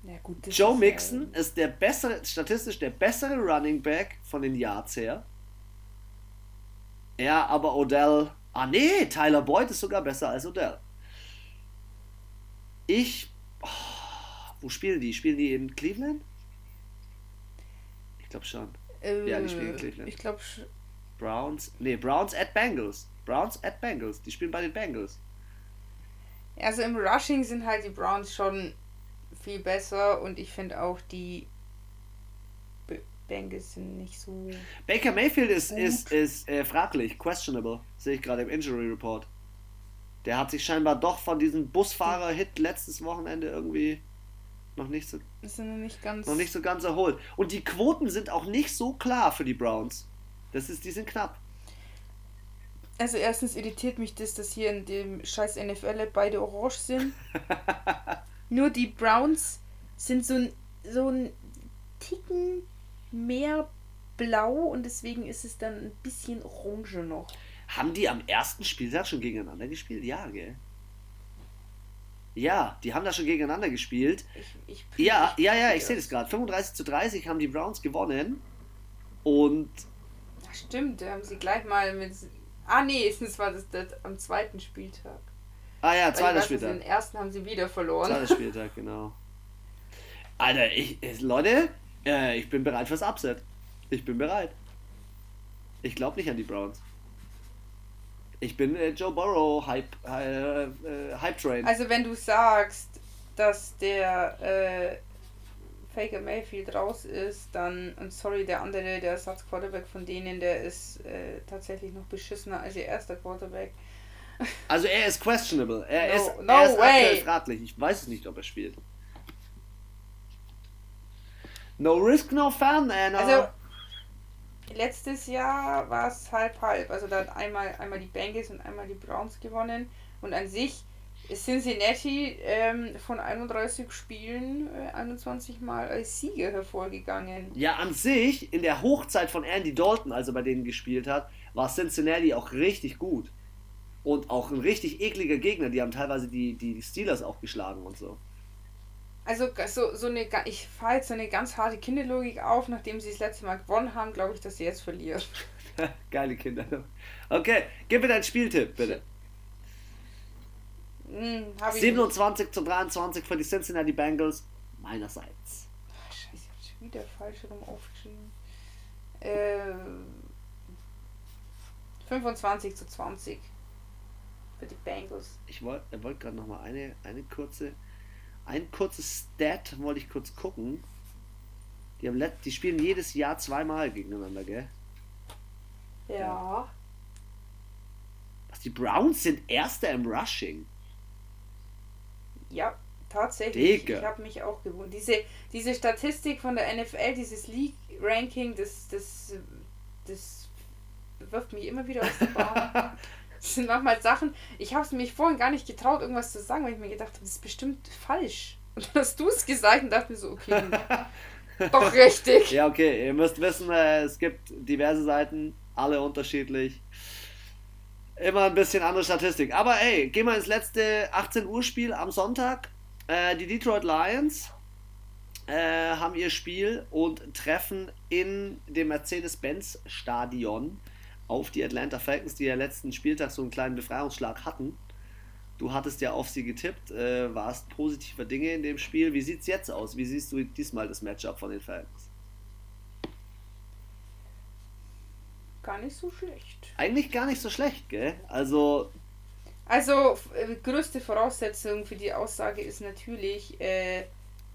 Ja, gut, Joe ist, Mixon ist der bessere, statistisch der bessere Running Back von den Yards her. Ja, aber Odell. Ah, nee, Tyler Boyd ist sogar besser als Odell. Ich. Wo spielen die? Spielen die in Cleveland? Ich glaube schon. Äh, Ja, die spielen in Cleveland. Ich glaube, Browns. Nee, Browns at Bengals. Browns at Bengals. Die spielen bei den Bengals. also im Rushing sind halt die Browns schon viel besser und ich finde auch die Be Bengals sind nicht so. Baker Mayfield ist, Gut. ist, ist äh, fraglich, questionable, sehe ich gerade im Injury Report. Der hat sich scheinbar doch von diesem Busfahrer-Hit letztes Wochenende irgendwie noch nicht so nicht ganz. noch nicht so ganz erholt. Und die Quoten sind auch nicht so klar für die Browns. Das ist, die sind knapp. Also erstens irritiert mich das, dass hier in dem scheiß NFL beide orange sind. Nur die Browns sind so ein, so ein Ticken mehr blau und deswegen ist es dann ein bisschen orange noch. Haben die am ersten Spieltag schon gegeneinander gespielt? Ja, gell? Ja, die haben da schon gegeneinander gespielt. Ich, ich Ja, ich- ja, ja, ich sehe das gerade. 35 zu 30 haben die Browns gewonnen. Und Ach, stimmt, da haben sie gleich mal mit. Ah nee, das war das, das am zweiten Spieltag. Ah ja, zweiter Spieltag. Den ersten haben sie wieder verloren. Zweiter Spieltag, genau. Alter, ich, äh, Leute, äh, ich bin bereit fürs Upset. Ich bin bereit. Ich glaube nicht an die Browns. Ich bin äh, Joe Burrow Hype, äh, äh, Hype Train. Also wenn du sagst, dass der äh, Faker Mayfield raus ist, dann, und sorry, der andere, der Ersatz-Quarterback von denen, der ist äh, tatsächlich noch beschissener als ihr erster Quarterback. Also er ist questionable. Er No- ist, no er ist aktuell way. fraglich. Ich weiß es nicht, ob er spielt. No risk, no fun, Anna. Also letztes Jahr war es halb-halb. Also da hat einmal, einmal die Bengals und einmal die Browns gewonnen. Und an sich ist Cincinnati ähm, von 31 Spielen äh, 21 Mal als Sieger hervorgegangen. ja, an sich, in der Hochzeit von Andy Dalton, als er bei denen gespielt hat, war Cincinnati auch richtig gut. Und auch ein richtig ekliger Gegner. Die haben teilweise die, die Steelers auch geschlagen und so. Also so, so eine, ich fahre jetzt so eine ganz harte Kinderlogik auf, nachdem sie das letzte Mal gewonnen haben, glaube ich, dass sie jetzt verlieren. Geile Kinder. Okay, gib mir deinen Spieltipp, bitte. Hm, hab ich 27 zu 23 für die Cincinnati Bengals meinerseits. nicht. Scheiße, ich habe schon wieder falsch rum aufgeschrieben. Äh, 25 zu 20 für die Bengals. Ich wollte wollt gerade noch mal eine, eine kurze, ein kurzes Stat wollte ich kurz gucken. Die, haben let, die spielen jedes Jahr zweimal gegeneinander, gell? Ja. Was, die Browns sind Erster im Rushing. Ja, tatsächlich. Digga. Ich habe mich auch gewundert. Diese, diese Statistik von der NFL, dieses League-Ranking, das, das, das wirft mich immer wieder aus der Bahn. Das sind manchmal Sachen, ich habe es mich vorhin gar nicht getraut, irgendwas zu sagen, weil ich mir gedacht habe, das ist bestimmt falsch. Und dann hast du es gesagt und dachte mir so, okay, doch richtig. Ja, okay, ihr müsst wissen, äh, es gibt diverse Seiten, alle unterschiedlich. Immer ein bisschen andere Statistik. Aber ey, gehen wir ins letzte 18 Uhr Spiel am Sonntag. Äh, die Detroit Lions äh, haben ihr Spiel und treffen in dem Mercedes-Benz Stadion auf die Atlanta Falcons, die ja letzten Spieltag so einen kleinen Befreiungsschlag hatten. Du hattest ja auf sie getippt, äh, warst positiver Dinge in dem Spiel. Wie sieht's jetzt aus? Wie siehst du diesmal das Matchup von den Falcons? Gar nicht so schlecht. Eigentlich gar nicht so schlecht, gell? Also, Also, äh, größte Voraussetzung für die Aussage ist natürlich, äh,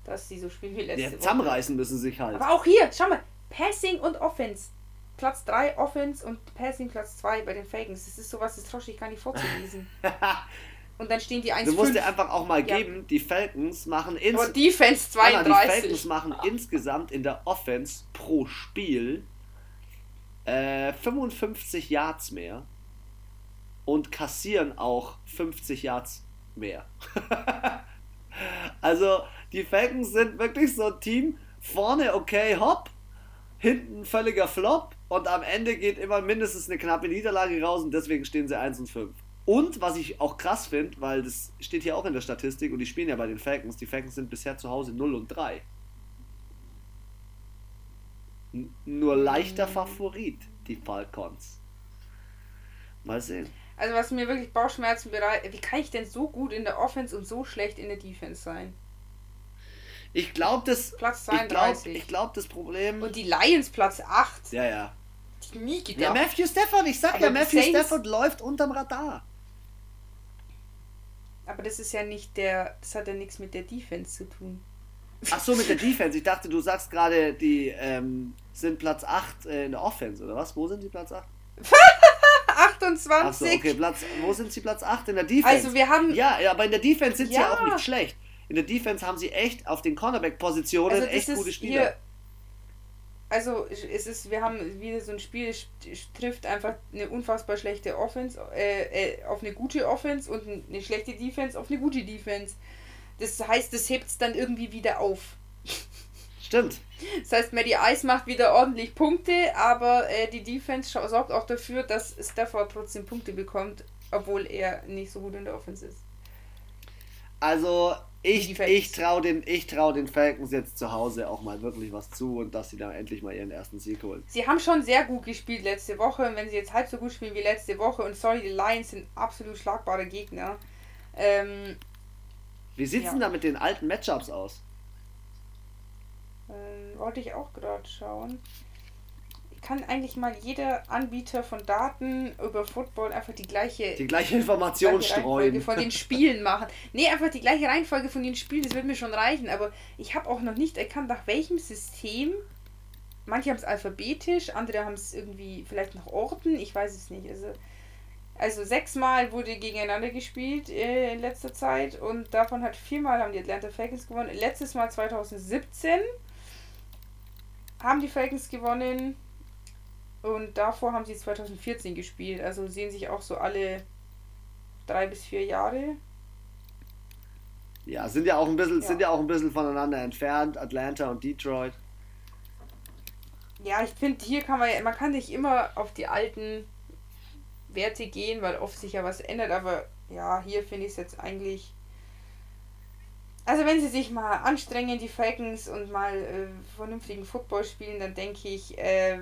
dass sie so spielen wie letzte ja, Woche. zusammenreißen müssen sich halt. Aber auch hier, schau mal, Passing und Offense. Platz 3 Offense und Passing Platz 2 bei den Falcons. Das ist sowas, das traue ich gar nicht vorzulesen. Und dann stehen die 1 du musst 5. dir einfach auch mal Ja. geben, die Falcons machen ins Aber Defense Anna, die 32. Falcons machen insgesamt in der Offense pro Spiel äh, 55 Yards mehr und kassieren auch 50 Yards mehr. also die Falcons sind wirklich so ein Team, vorne okay, hopp, hinten völliger Flop und am Ende geht immer mindestens eine knappe Niederlage raus und deswegen stehen sie 1 und 5. Und was ich auch krass finde, weil das steht hier auch in der Statistik und die spielen ja bei den Falcons, die Falcons sind bisher zu Hause 0 und 3. N nur leichter Favorit, die Falcons. Mal sehen. Also was mir wirklich Bauchschmerzen bereitet, wie kann ich denn so gut in der Offense und so schlecht in der Defense sein? Ich glaube, das, Platz ich glaub, 32. ich glaub, das Problem. Und die Lions Platz 8. ja, ja. Ich nie Ja, gedacht. Matthew Stafford, ich sag Aber ja, Matthew Saints- Stafford läuft unterm Radar. Aber das ist ja nicht der, das hat ja nichts mit der Defense zu tun. Ach so, mit der Defense. Ich dachte, du sagst gerade, die ähm, sind Platz 8 äh, in der Offense, oder was? Wo sind die Platz 8? 28. Ach so, okay, Platz, wo sind sie Platz 8 in der Defense? Also wir haben. Ja, ja aber in der Defense sind sie ja Ja. auch nicht schlecht. In der Defense haben sie echt auf den Cornerback-Positionen Also echt gute hier. Spieler. Also es ist, wir haben wieder so ein Spiel, es trifft einfach eine unfassbar schlechte Offense äh, äh, auf eine gute Offense und eine schlechte Defense auf eine gute Defense. Das heißt, das hebt es dann irgendwie wieder auf. Stimmt. Das heißt, Matty Ice macht wieder ordentlich Punkte, aber äh, die Defense sorgt auch dafür, dass Stafford trotzdem Punkte bekommt, obwohl er nicht so gut in der Offense ist. Also, ich, ich traue den, ich trau den Falcons jetzt zu Hause auch mal wirklich was zu und dass sie da endlich mal ihren ersten Sieg holen. Sie haben schon sehr gut gespielt letzte Woche und wenn sie jetzt halb so gut spielen wie letzte Woche und sorry, die Lions sind absolut schlagbare Gegner. Ähm, Wie sieht's Ja. denn da mit den alten Matchups aus? ähm, wollte ich auch gerade schauen. Kann eigentlich mal jeder Anbieter von Daten über Football einfach die gleiche, Die gleiche Information gleiche Reihenfolge streuen. von den Spielen machen? Nee, einfach die gleiche Reihenfolge von den Spielen, das wird mir schon reichen, aber ich habe auch noch nicht erkannt, nach welchem System. Manche haben es alphabetisch, andere haben es irgendwie vielleicht nach Orten, ich weiß es nicht. Also, also sechsmal wurde gegeneinander gespielt äh, in letzter Zeit und davon hat viermal haben die Atlanta Falcons gewonnen. Letztes Mal 2017 haben die Falcons gewonnen und davor haben sie 2014 gespielt. Also sehen sich auch so alle drei bis vier Jahre. Ja, sind ja auch ein bisschen, Ja. sind ja auch ein bisschen voneinander entfernt, Atlanta und Detroit. Ja, ich finde, hier kann man ja, man kann nicht immer auf die alten Werte gehen, weil oft sich ja was ändert, aber ja, hier finde ich es jetzt eigentlich. Also wenn sie sich mal anstrengen, die Falcons, und mal äh, vernünftigen Football spielen, dann denke ich, äh,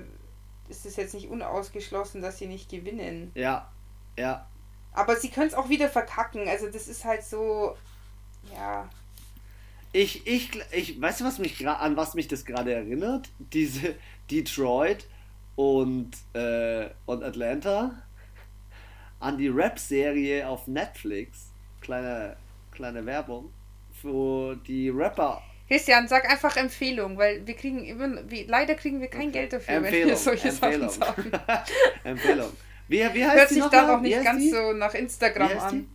ist es jetzt nicht unausgeschlossen, dass sie nicht gewinnen. Ja, ja. Aber sie können es auch wieder verkacken. Also das ist halt so, ja. Ich, ich, ich, weißt du, was mich an was mich das gerade erinnert? Diese Detroit und, äh, und Atlanta an die Rap-Serie auf Netflix. Kleine, kleine Werbung. Wo die Rapper. Christian, sag einfach Empfehlung, weil wir kriegen immer, wie, leider kriegen wir kein Geld dafür, wenn wir Empfehlung. solche Empfehlung. Sachen sagen. Empfehlung. Wie, wie heißt Hört sich dann mal? auch nicht ganz die? so nach Instagram an.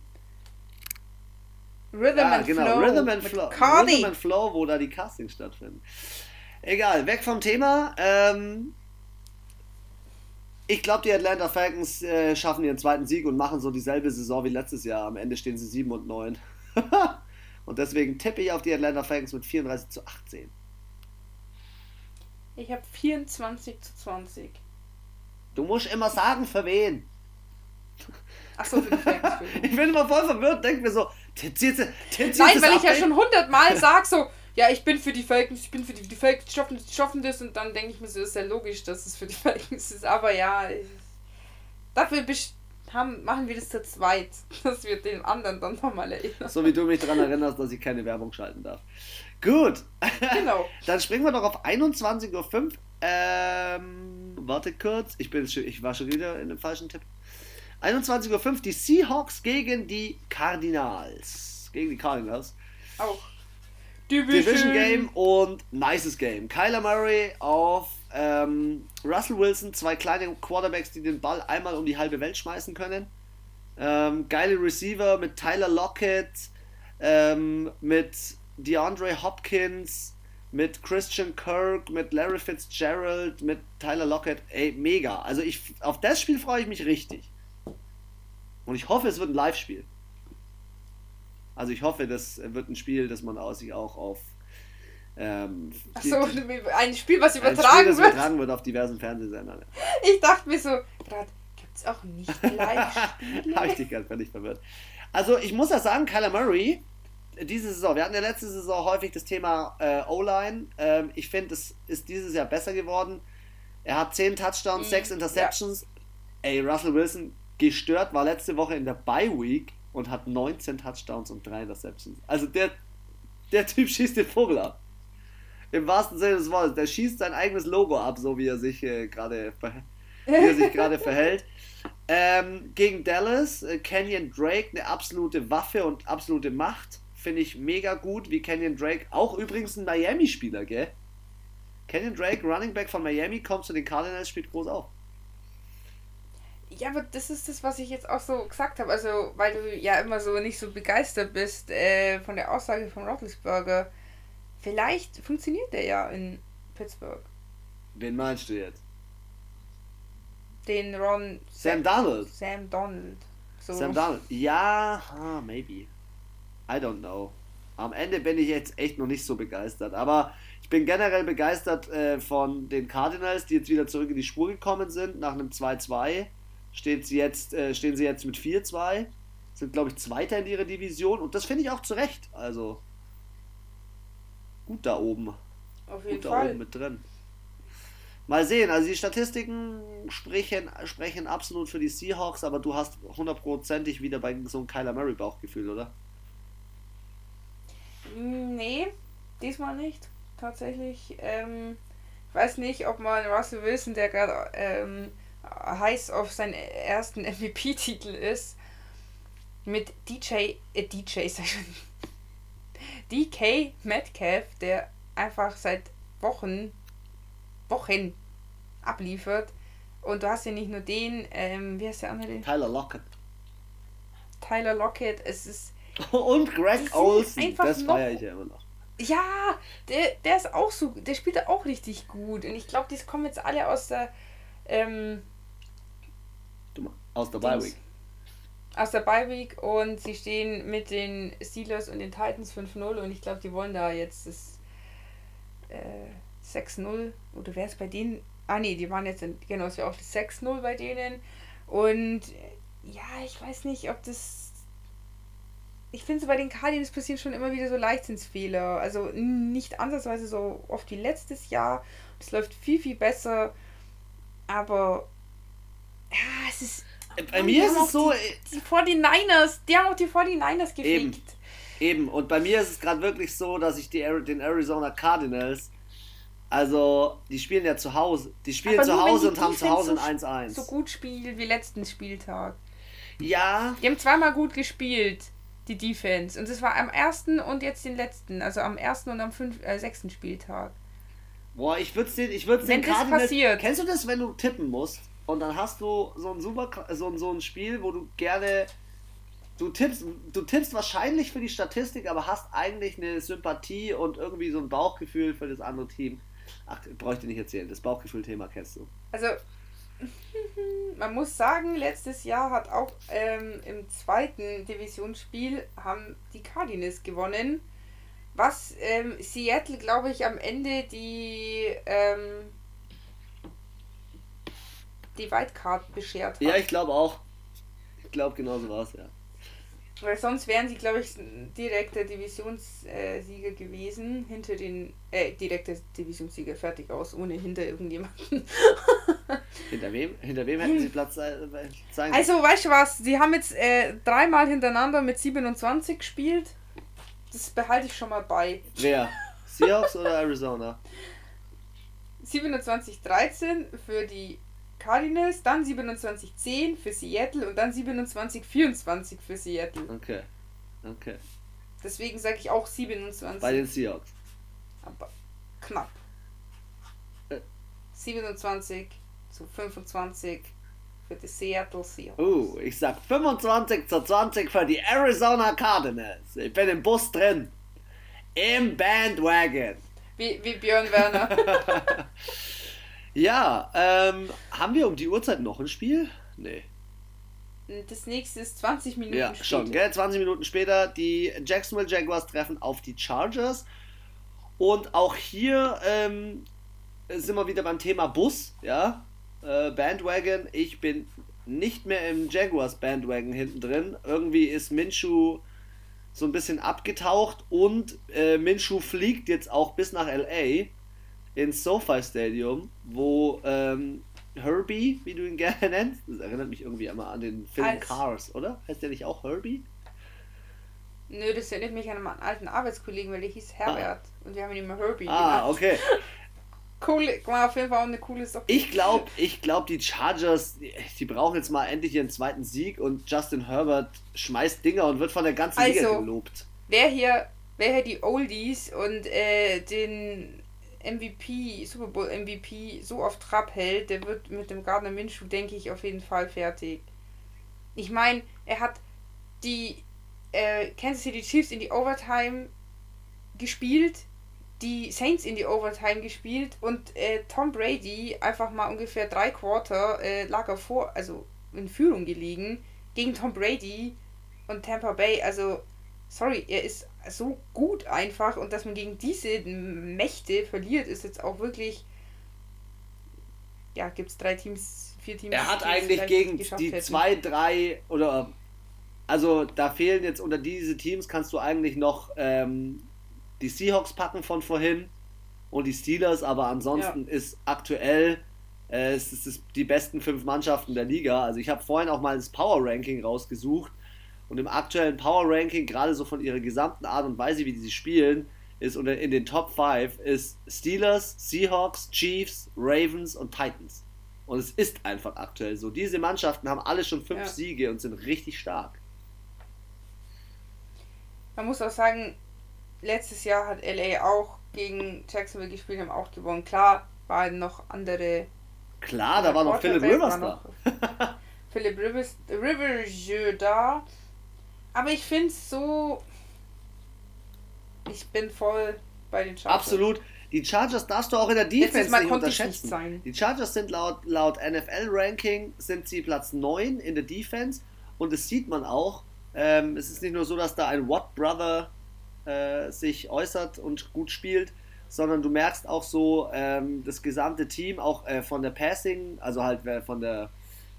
Rhythm Ja, and genau. Flow. Rhythm and Flow. Cardi. Rhythm and Flow, wo da die Castings stattfinden. Egal, weg vom Thema. Ähm, ich glaube, die Atlanta Falcons äh, schaffen ihren zweiten Sieg und machen so dieselbe Saison wie letztes Jahr. Am Ende stehen sie 7 und 9. und deswegen tippe ich auf die Atlanta Falcons mit 34 zu 18. Ich habe 24 zu 20. Du musst immer sagen, für wen. Achso, für die. Ich bin immer voll verwirrt, denk mir so, zieht sie, Nein, weil ich ja schon hundertmal sag so, ja, ich bin für die Falcons, ich bin für die, die Falcons schaffen, schaffen das und dann denke ich mir so, ist ja logisch, dass es für die Falcons ist, aber ja, dafür best- haben, machen wir das zu zweit, dass wir den anderen dann nochmal erinnern. So wie du mich daran erinnerst, dass ich keine Werbung schalten darf. Gut. Genau. Dann springen wir doch auf 21.05 Uhr. Ähm, warte kurz. Ich, bin, schon- ich war schon wieder in dem falschen Tipp. 21.05 Uhr. Die Seahawks gegen die Cardinals. Gegen die Cardinals. Auch. Division Game und nices Game. Kyler Murray auf ähm, Russell Wilson. Zwei kleine Quarterbacks, die den Ball einmal um die halbe Welt schmeißen können. Ähm, geile Receiver mit Tyler Lockett, ähm, mit DeAndre Hopkins, mit Christian Kirk, mit Larry Fitzgerald, mit Tyler Lockett. Ey, mega. Also ich, auf das Spiel freue ich mich richtig. Und ich hoffe, es wird ein Live-Spiel. Also ich hoffe, das wird ein Spiel, das man sich auch auf ähm, Achso, ein Spiel, was ein übertragen Spiel, das wird. übertragen wird auf diversen Fernsehsendern. Ich dachte mir so, gerade gibt es auch nicht Live-Spiele? Habe ich dich gerade völlig verwirrt. Also ich muss ja sagen, Kyler Murray, diese Saison, wir hatten ja letzte Saison häufig das Thema äh, O-Line. Ähm, ich finde, es ist dieses Jahr besser geworden. Er hat 10 Touchdowns, Mhm, 6 Interceptions. Ey, Russell Wilson gestört, war letzte Woche in der Bye Week und hat 19 Touchdowns und 3 Interceptions. Also der, der Typ schießt den Vogel ab. Im wahrsten Sinne des Wortes. Der schießt sein eigenes Logo ab, so wie er sich äh, gerade er verhält. Ähm, gegen Dallas, äh, Kenyon Drake, eine absolute Waffe und absolute Macht. finde ich mega gut, wie Kenyon Drake, auch übrigens ein Miami-Spieler, gell? Kenyon Drake, Running Back von Miami, kommt zu den Cardinals, spielt groß auf. Ja, aber das ist das, was ich jetzt auch so gesagt habe. Also, weil du ja immer so nicht so begeistert bist äh, von der Aussage von Roethlisberger. Vielleicht funktioniert der ja in Pittsburgh. Wen meinst du jetzt? Den Ron. Sam Donald. Sam Donald. So. Sam Donald. Ja, maybe. I don't know. Am Ende bin ich jetzt echt noch nicht so begeistert. Aber ich bin generell begeistert äh, von den Cardinals, die jetzt wieder zurück in die Spur gekommen sind. Nach einem 2-2 steht sie jetzt, äh, stehen sie jetzt mit 4-2. Sind, glaube ich, Zweiter in ihrer Division. Und das finde ich auch zu Recht. Also gut da oben. Auf jeden gut Fall. da oben mit drin. Mal sehen, also die Statistiken sprechen, sprechen absolut für die Seahawks, aber du hast hundertprozentig wieder bei so einem Kyler Murray Bauchgefühl, oder? Nee, diesmal nicht. Tatsächlich. Ähm, ich weiß nicht, ob man Russell Wilson, der gerade ähm, heiß auf seinen ersten MVP-Titel ist, mit DJ, äh, DJ, sag ich schon, DK Metcalf, der einfach seit Wochen, Wochen abliefert. Und du hast ja nicht nur den, ähm, wie heißt der andere? Tyler Lockett. Tyler Lockett, es ist. Und Greg Olsen, das feiere ich ja immer noch. Ja, der, der ist auch so, der spielt da auch richtig gut. Und ich glaube, die kommen jetzt alle aus der, ähm, aus der Bye Week. Aus der Bye Week und sie stehen mit den Steelers und den Titans 5-0 und ich glaube, die wollen da jetzt das äh, 6-0 oder wäre es bei denen? Ah nee, die waren jetzt, in, genau, es wäre auch das 6-0 bei denen und ja, ich weiß nicht, ob das ich finde so bei den Cardinals passieren schon immer wieder so Leichtsinnsfehler. Also nicht ansatzweise so oft wie letztes Jahr. Es läuft viel, viel besser. Aber ja, es ist. Bei mir ist es so. Die, die 49ers, die haben auch die 49ers gefickt. Eben. Eben. Und bei mir ist es gerade wirklich so, dass ich die, den Arizona Cardinals. Also, die spielen ja zu Hause. Die spielen zu Hause und haben zu Hause ein 1-1. So gut spielen wie letzten Spieltag. Ja. Die haben zweimal gut gespielt die Defense. Und das war am ersten und jetzt den letzten, also am ersten und am fünf, äh, sechsten Spieltag. Boah, ich würde den, ich würde den gerade passiert. Kennst du das, wenn du tippen musst und dann hast du so ein super, so, so ein Spiel, wo du gerne, du tippst, du tippst wahrscheinlich für die Statistik, aber hast eigentlich eine Sympathie und irgendwie so ein Bauchgefühl für das andere Team. Ach, bräuchte nicht erzählen, das Bauchgefühl-Thema kennst du. Also man muss sagen, letztes Jahr hat auch ähm, im zweiten Divisionsspiel haben die Cardinals gewonnen. Was ähm, Seattle, glaube ich, am Ende die ähm, die Wildcard beschert hat. Ja, ich glaube auch. Ich glaube, genauso war es, ja. Weil sonst wären sie, glaube ich, direkter Divisionssieger gewesen. Hinter den. Äh, direkter Divisionssieger, fertig aus, ohne hinter irgendjemanden. hinter wem? Hinter wem hätten sie Platz sein Also, weißt du was? Sie haben jetzt äh, dreimal hintereinander mit 27 gespielt. Das behalte ich schon mal bei. Wer? Seahawks oder Arizona? 27-13 für die Cardinals, dann 27-10 für Seattle und dann 27-24 für Seattle. Okay. Okay. Deswegen sage ich auch 27. Bei den Seahawks. Aber knapp. 27 äh. zu 25 für die Seattle Seahawks. Oh, ich sag 25 zu 20 für die Arizona Cardinals. Ich bin im Bus drin. Im Bandwagon. Wie, wie Björn Werner. Ja, ähm, haben wir um die Uhrzeit noch ein Spiel? Nee. Das nächste ist 20 Minuten ja, später. schon, gell? 20 Minuten später. Die Jacksonville Jaguars treffen auf die Chargers. Und auch hier ähm, sind wir wieder beim Thema Bus, ja. Äh, Bandwagon. Ich bin nicht mehr im Jaguars Bandwagon hinten drin. Irgendwie ist Minshu so ein bisschen abgetaucht und äh, Minshu fliegt jetzt auch bis nach LA ins SoFi Stadium, wo ähm, Herbie, wie du ihn gerne nennst, das erinnert mich irgendwie immer an den Film Als Cars, oder? Heißt der nicht auch Herbie? Nö, das erinnert mich an einen alten Arbeitskollegen, weil der hieß Herbert ah. und wir haben ihn immer Herbie Ah, genannt. okay. cool, war auf jeden Fall auch eine coole Sache. Ich glaube, ich glaub, die Chargers, die, die, brauchen jetzt mal endlich ihren zweiten Sieg und Justin Herbert schmeißt Dinger und wird von der ganzen also, Liga gelobt. wer hier, wer hier die Oldies und äh, den MVP, Super Bowl MVP so auf Trab hält, der wird mit dem Gardner Minshew, denke ich, auf jeden Fall fertig. Ich meine, er hat die äh, Kansas City Chiefs in die Overtime gespielt, die Saints in die Overtime gespielt und äh, Tom Brady einfach mal ungefähr drei Quarter äh, lag er vor, also in Führung gelegen gegen Tom Brady und Tampa Bay. Also, sorry, er ist so gut einfach und dass man gegen diese Mächte verliert, ist jetzt auch wirklich. Ja, gibt es drei Teams, vier Teams. Er hat eigentlich gegen die hätten. zwei, drei oder. Also da fehlen jetzt unter diese Teams kannst du eigentlich noch ähm, die Seahawks packen von vorhin und die Steelers, aber ansonsten ja. ist aktuell äh, es ist die besten fünf Mannschaften der Liga. Also ich habe vorhin auch mal das Power Ranking rausgesucht und im aktuellen Power Ranking, gerade so von ihrer gesamten Art und Weise, wie sie spielen, ist unter, in den Top 5 ist Steelers, Seahawks, Chiefs, Ravens und Titans. Und es ist einfach aktuell so. Diese Mannschaften haben alle schon fünf ja. Siege und sind richtig stark. Man muss auch sagen, letztes Jahr hat LA auch gegen Jacksonville gespielt, haben auch gewonnen. Klar, waren noch andere. Klar, da war noch Philip Rivers da. Philip Rivers, Rivers da. Aber ich finde es so. Ich bin voll bei den Chargers. Absolut. Die Chargers darfst du auch in der Defense nicht unterschätzen. Nicht die Chargers sind laut, laut NFL-Ranking sind sie Platz 9 in der Defense und das sieht man auch. Ähm, es ist nicht nur so, dass da ein Watt Brother äh, sich äußert und gut spielt, sondern du merkst auch so ähm, das gesamte Team, auch äh, von der Passing, also halt äh, von der,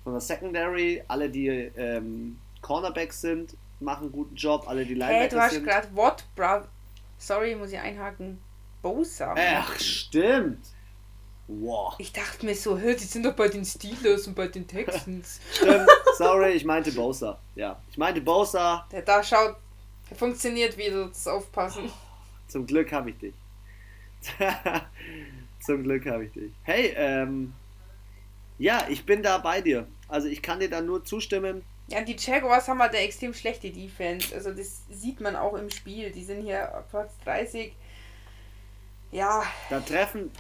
von der Secondary, alle die ähm, Cornerbacks sind, machen einen guten Job, alle die Linebacker hey, du hast gerade What, Bro? Sorry, muss ich einhaken. Bosa. Ach, stimmt. Wow. Ich dachte mir so, hör, die sind doch bei den Steelers und bei den Texans. Stimmt, sorry, ich meinte Bosa. Ja, ich meinte Bosa. Der da schaut, der funktioniert wieder, das Aufpassen. Zum Glück habe ich dich. Zum Glück habe ich dich. Hey, ähm, ja, ich bin da bei dir. Also ich kann dir da nur zustimmen. Ja, die Jaguars haben halt eine extrem schlechte Defense. Also das sieht man auch im Spiel. Die sind hier Platz 30. Ja. Da treffen.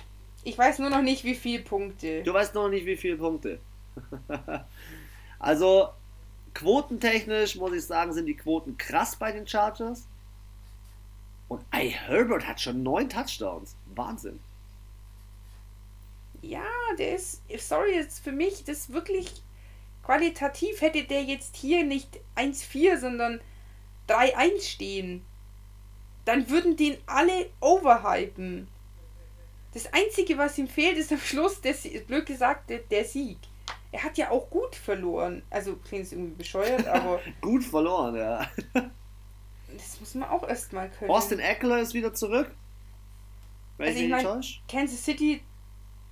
Ich weiß nur noch nicht, wie viele Punkte. Du weißt noch nicht, wie viele Punkte. also, quotentechnisch muss ich sagen, sind die Quoten krass bei den Chargers. Und ey, Herbert hat schon neun Touchdowns. Wahnsinn. Ja, der ist, sorry, jetzt für mich, das ist wirklich qualitativ hätte der jetzt hier nicht 1-4, sondern 3-1 stehen. Dann würden den alle overhypen. Das Einzige, was ihm fehlt, ist am Schluss, der, blöd gesagt, der, der Sieg. Er hat ja auch gut verloren. Also klingt es irgendwie bescheuert, aber. gut verloren, ja. das muss man auch erstmal können. Austin Eckler ist wieder zurück. Weil also ich meine, Kansas City,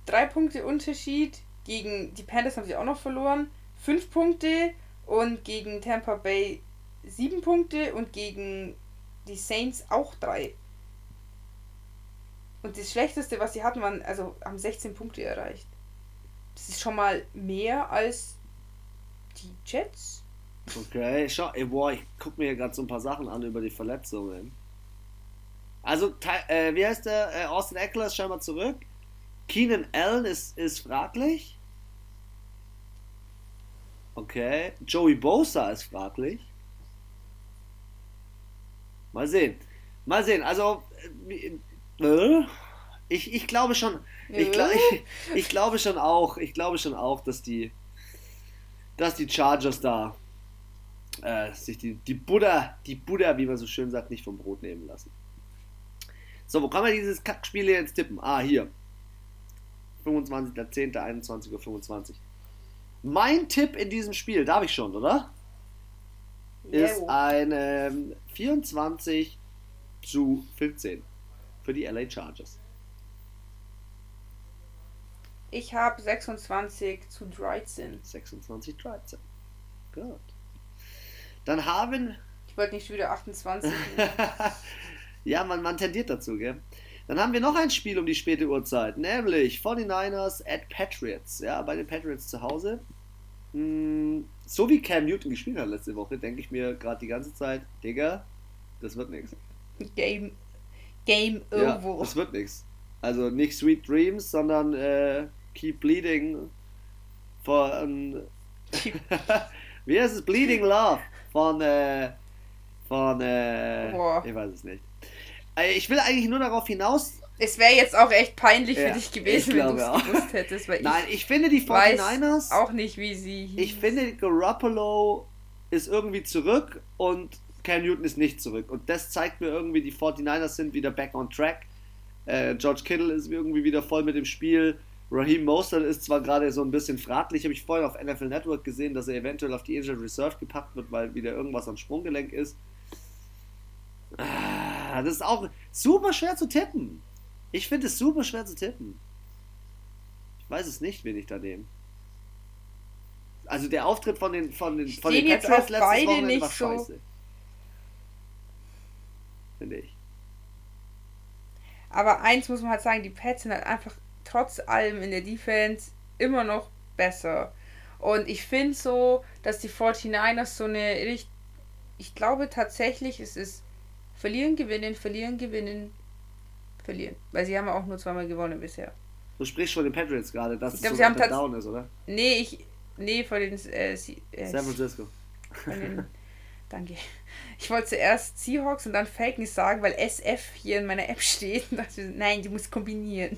drei Punkte Unterschied. Gegen die Panthers haben sie auch noch verloren. 5 Punkte und gegen Tampa Bay 7 Punkte und gegen die Saints auch 3. Und das Schlechteste, was sie hatten, waren, also haben 16 Punkte erreicht. Das ist schon mal mehr als die Jets. Okay, schau, ey, boah, ich guck mir hier gerade so ein paar Sachen an über die Verletzungen. Also, äh, wie heißt der? Äh, Austin Eckler ist scheinbar zurück. Keenan Allen ist, ist fraglich. Okay. Joey Bosa ist fraglich. Mal sehen. Mal sehen. Also, äh, ich, ich glaube schon. Ich, glaub, ich, ich, glaube schon auch. Ich glaube schon auch, dass die, dass die Chargers da äh, sich die, die Buddha, die Buddha, wie man so schön sagt, nicht vom Brot nehmen lassen. So, wo kann man dieses Kackspiel jetzt tippen? Ah, hier. 25.10.21.25 Uhr. Mein Tipp in diesem Spiel, darf ich schon, oder? Ist ein ähm, 24 zu 15 für die LA Chargers. Ich habe 26 zu 13. 26 13. Gut. Dann haben. Ich wollte nicht wieder 28. ja, man, man tendiert dazu, gell? Dann haben wir noch ein Spiel um die späte Uhrzeit, nämlich 49ers at Patriots. Ja, bei den Patriots zu Hause. Hm, so wie Cam Newton gespielt hat letzte Woche, denke ich mir gerade die ganze Zeit, Digga, Das wird nichts. Game, Game Ja, over. das wird nichts. Also nicht Sweet Dreams, sondern äh, Keep Bleeding von. Wie heißt es? Bleeding Love von. Äh, von. Äh, ich weiß es nicht. Äh, ich will eigentlich nur darauf hinaus. Es wäre jetzt auch echt peinlich Ja, für dich ich gewesen, wenn du es gewusst hättest, weil Nein, ich ich finde die weiß 49ers. auch nicht, wie sie hieß. Ich finde, Garoppolo ist irgendwie zurück und Cam Newton ist nicht zurück. Und das zeigt mir irgendwie, die 49ers sind wieder back on track. Äh, George Kittle ist irgendwie wieder voll mit dem Spiel. Raheem Mostert ist zwar gerade so ein bisschen fraglich, habe ich vorhin auf NFL Network gesehen, dass er eventuell auf die Injured Reserve gepackt wird, weil wieder irgendwas am Sprunggelenk ist. Ah, Das ist auch super schwer zu tippen. Ich finde es super schwer zu tippen. Ich weiß es nicht, wen ich da nehme. Also der Auftritt von den von den von den Stehen jetzt Patriots letztes beide Wochenende nicht war so- scheiße. Finde ich. Aber eins muss man halt sagen, die Pets sind halt einfach trotz allem in der Defense immer noch besser. Und ich finde so, dass die 49ers so eine ich glaube tatsächlich, es ist verlieren, gewinnen, verlieren, gewinnen, verlieren. Weil sie haben ja auch nur zweimal gewonnen bisher. Du sprichst von den Patriots gerade, dass Ich es glaub, so sie down ist, oder? Nee, ich. Nee, von den. Äh, Sie- äh, San Francisco. den danke. Ich wollte zuerst Seahawks und dann Falcons sagen, weil SF hier in meiner App steht. Dachte, nein, die muss kombinieren.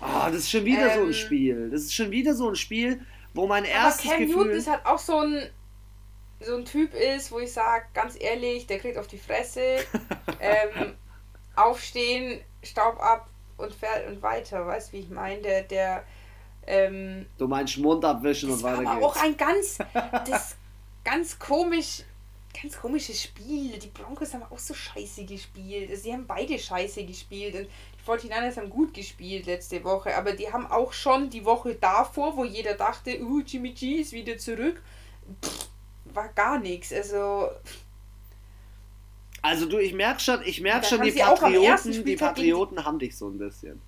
Ah, das ist schon wieder so ein Ähm. Spiel. Das ist schon wieder so ein Spiel, wo mein Aber erstes Cam Newton Gefühl. ist halt auch so ein so ein Typ ist, wo ich sage, ganz ehrlich, der kriegt auf die Fresse, ähm, aufstehen, Staub ab und fährt und weiter, weißt du, wie ich meine? Der, der, ähm, du meinst Mund abwischen und das war weiter aber geht's. auch ein ganz, das ganz komisch, ganz komisches Spiel. Die Broncos haben auch so scheiße gespielt. Sie haben beide scheiße gespielt und die 49ers haben gut gespielt letzte Woche, aber die haben auch schon die Woche davor, wo jeder dachte, uh, Jimmy G ist wieder zurück, pff, war gar nichts. Also, Also du, ich merke schon, ich merke schon, die Patrioten, die- Patrioten haben dich so ein bisschen.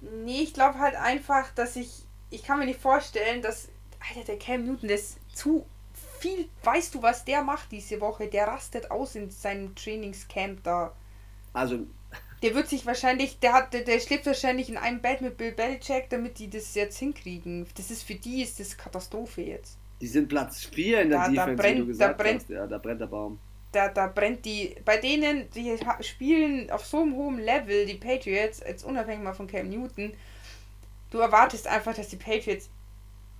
nee, ich glaube halt einfach, dass ich, ich kann mir nicht vorstellen, dass, Alter, der Cam Newton, das ist zu viel, weißt du, was der macht diese Woche? Der rastet aus in seinem Trainingscamp da. Also, Der wird sich wahrscheinlich, der hat, der, der schläft wahrscheinlich in einem Bett mit Bill Belichick, damit die das jetzt hinkriegen. Das ist für die ist das Katastrophe jetzt. Die sind Platz 4 in der Da- da Defense, wie brennt- du da gesagt brennt- hast. Ja, da brennt der Baum. Da, da brennt die, bei denen, die spielen auf so einem hohen Level, die Patriots, jetzt unabhängig mal von Cam Newton, du erwartest einfach, dass die Patriots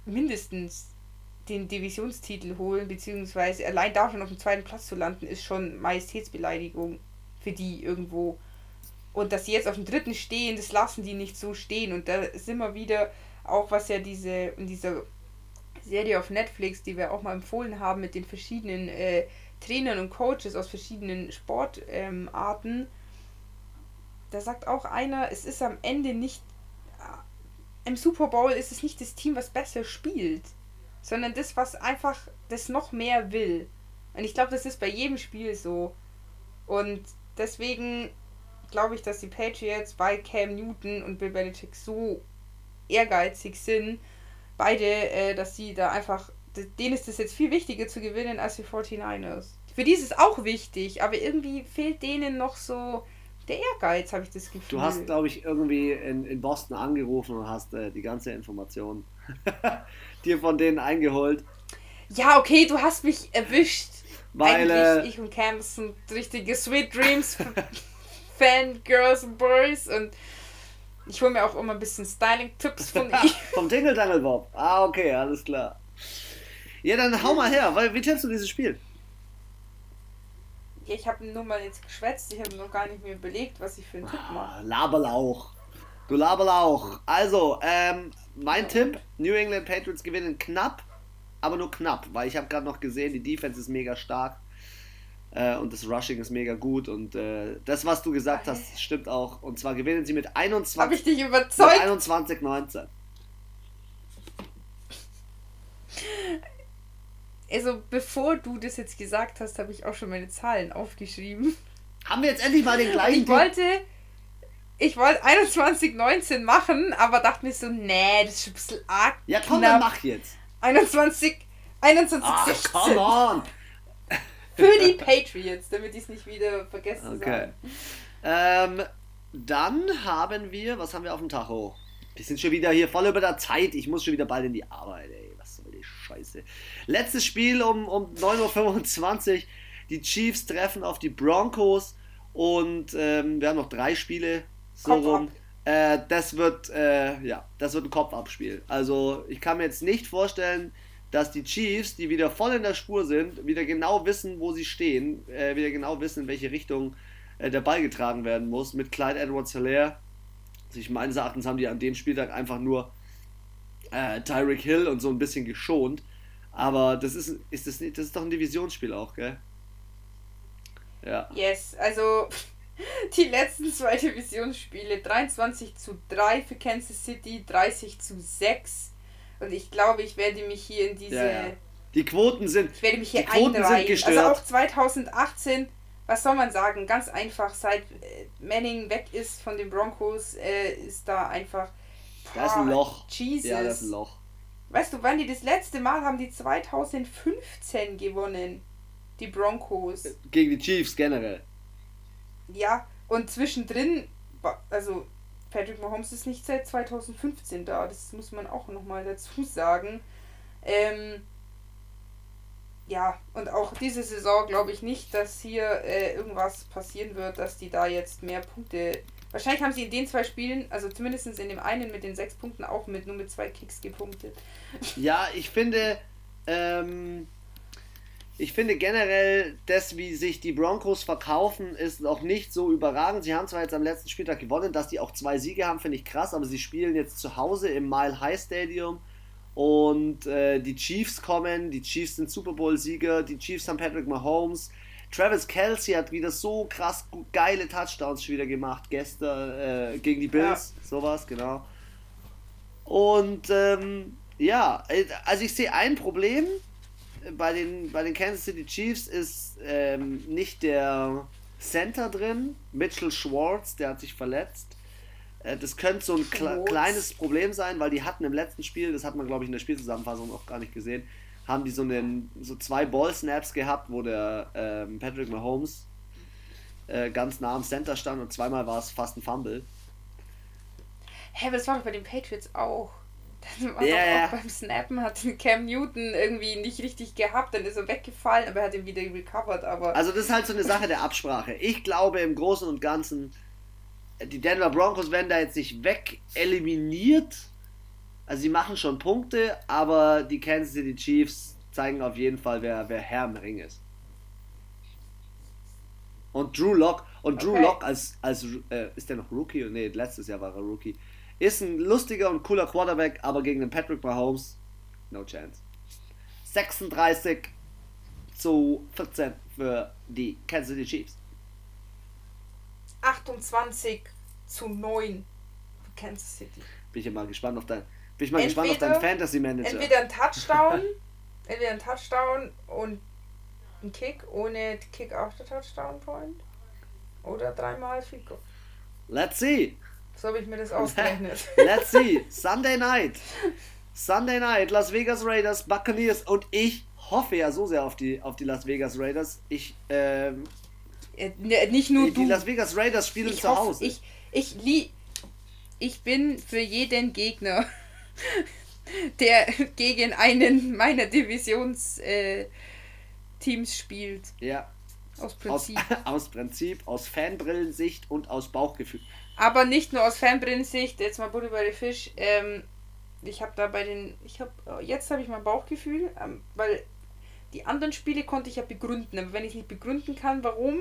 mindestens den Divisionstitel holen, beziehungsweise allein davon auf dem zweiten Platz zu landen, ist schon Majestätsbeleidigung für die irgendwo. Und dass sie jetzt auf dem dritten stehen, das lassen die nicht so stehen. Und da sind wir wieder, auch was ja diese, in dieser Serie auf Netflix, die wir auch mal empfohlen haben, mit den verschiedenen äh, Trainern und Coaches aus verschiedenen Sportarten, ähm, da sagt auch einer, es ist am Ende nicht, äh, im Super Bowl ist es nicht das Team, was besser spielt, sondern das, was einfach das noch mehr will. Und ich glaube, das ist bei jedem Spiel so. Und deswegen glaube ich, dass die Patriots bei Cam Newton und Bill Belichick so ehrgeizig sind, beide, äh, dass sie da einfach, denen ist es jetzt viel wichtiger zu gewinnen als die 49ers. Für die ist es auch wichtig, aber irgendwie fehlt denen noch so der Ehrgeiz, habe ich das Gefühl. Du hast, glaube ich, irgendwie in, in Boston angerufen und hast äh, die ganze Information dir von denen eingeholt. ja, okay, du hast mich erwischt. Weil, Eigentlich, äh, ich und Cam sind richtige Sweet Dreams Fangirls und Boys und ich hole mir auch immer ein bisschen Styling-Tipps von ihm. Vom Tingle Tangle Bob. Ah, okay, alles klar. Ja, dann hau mal her. Weil, wie tippst du dieses Spiel? Ja, ich habe nur mal jetzt geschwätzt, ich habe noch gar nicht mehr überlegt, was ich für einen Tipp mache. Ah, Laberlauch. Du Laberlauch. Also, ähm, mein Tipp: New England Patriots gewinnen knapp, aber nur knapp, weil ich habe gerade noch gesehen, die Defense ist mega stark äh, und das Rushing ist mega gut und äh, das, was du gesagt hast, stimmt auch. Und zwar gewinnen sie mit 21, Habe ich dich überzeugt? 21 19. Also, bevor du das jetzt gesagt hast, habe ich auch schon meine Zahlen aufgeschrieben. Haben wir jetzt endlich mal den gleichen Ich wollte, ich wollte 21,19 machen, aber dachte mir so, nee, das ist schon ein bisschen arg Ja, komm, dann knapp. mach jetzt. 21, 21, Ah, 16. come on. Für die Patriots, damit ich es nicht wieder vergesse okay. Ähm, dann haben wir, was haben wir auf dem Tacho? Wir sind schon wieder hier voll über der Zeit. Ich muss schon wieder bald in die Arbeit, ey. Was soll die Scheiße. Letztes Spiel um, um 9.25 Uhr. Die Chiefs treffen auf die Broncos. Und ähm, wir haben noch drei Spiele. So Kopf rum. Äh, das wird, äh, ja, das wird ein Kopfabspiel. Also ich kann mir jetzt nicht vorstellen, dass die Chiefs, die wieder voll in der Spur sind, wieder genau wissen, wo sie stehen, äh, wieder genau wissen, in welche Richtung äh, der Ball getragen werden muss. Mit Clyde Edwards Hilaire. Also ich meines Erachtens haben die an dem Spieltag einfach nur äh, Tyreek Hill und so ein bisschen geschont. Aber das ist, ist das, das ist doch ein Divisionsspiel auch, gell? Ja. Yes, also die letzten zwei Divisionsspiele 23 zu 3 für Kansas City, 30 zu 6 und ich glaube, ich werde mich hier in diese. Ja, ja. Die Quoten sind. Ich werde mich hier einreihen. Also auch 2018, was soll man sagen? Ganz einfach, seit äh, Manning weg ist von den Broncos, äh, ist da einfach. da ist ein Loch. Jesus. Ja, das ist ein Loch. Weißt du, wann die das letzte Mal haben die 2015 gewonnen? Die Broncos. Gegen die Chiefs generell. Ja, und zwischendrin, also Patrick Mahomes ist nicht seit 2015 da, das muss man auch nochmal dazu sagen. Ähm, ja, und auch diese Saison glaube ich nicht, dass hier äh, irgendwas passieren wird, dass die da jetzt mehr Punkte. Wahrscheinlich haben sie in den zwei Spielen, also zumindest in dem einen mit den sechs Punkten, auch mit nur mit zwei Kicks gepunktet. Ja, ich finde, ähm, ich finde generell, das, wie sich die Broncos verkaufen, ist auch nicht so überragend. Sie haben zwar jetzt am letzten Spieltag gewonnen, dass die auch zwei Siege haben, finde ich krass, aber sie spielen jetzt zu Hause im Mile High Stadium und äh, die Chiefs kommen, die Chiefs sind Super Bowl-Sieger, die Chiefs haben Patrick Mahomes. Travis Kelsey hat wieder so krass geile Touchdowns wieder gemacht, gestern äh, gegen die Bills, ja. sowas, genau. Und ähm, ja, äh, also ich sehe ein Problem, bei den, bei den Kansas City Chiefs ist ähm, nicht der Center drin, Mitchell Schwartz, der hat sich verletzt. Äh, das könnte so ein kle kleines Problem sein, weil die hatten im letzten Spiel, das hat man glaube ich in der Spielzusammenfassung auch gar nicht gesehen, haben die so, einen, so zwei Ball-Snaps gehabt, wo der ähm, Patrick Mahomes äh, ganz nah am Center stand und zweimal war es fast ein Fumble. Hä, hey, das war doch bei den Patriots auch. Dann war ja, auch beim Snappen hat Cam Newton irgendwie nicht richtig gehabt, dann ist er weggefallen, aber er hat ihn wieder recovered. Aber also das ist halt so eine Sache der Absprache. Ich glaube im Großen und Ganzen, die Denver Broncos werden da jetzt nicht weg eliminiert. Also sie machen schon Punkte, aber die Kansas City Chiefs zeigen auf jeden Fall, wer, wer Herr im Ring ist. Und Drew Lock und Drew okay. Lock als, als äh, ist der noch Rookie? Nee, letztes Jahr war er Rookie. Ist ein lustiger und cooler Quarterback, aber gegen den Patrick Mahomes, no chance. 36 zu 14 für die Kansas City Chiefs. 28 zu 9 für Kansas City. Bin ich ja mal gespannt auf dein, bin ich mal entweder, gespannt auf deinen Fantasy Manager. Entweder ein Touchdown, entweder ein Touchdown und ein Kick ohne Kick after Touchdown Point oder dreimal Goal. Let's see. So habe ich mir das ausgerechnet. Let's see. Sunday night. Sunday night, Las Vegas Raiders, Buccaneers und ich hoffe ja so sehr auf die, auf die Las Vegas Raiders. Ich, ähm, äh, nicht nur die, du. Die Las Vegas Raiders spielen ich zu hoffe, Hause. Ich, ich, li ich bin für jeden Gegner, der gegen einen meiner Divisionsteams äh, spielt. Ja. Aus Prinzip. Aus, aus Prinzip, aus Fanbrillensicht und aus Bauchgefühl. Aber nicht nur aus Fanbrennsicht, jetzt mal Butter bei den Fisch. Ähm, ich habe da bei den, ich habe, jetzt habe ich mein Bauchgefühl, ähm, weil die anderen Spiele konnte ich ja begründen. Aber wenn ich nicht begründen kann, warum,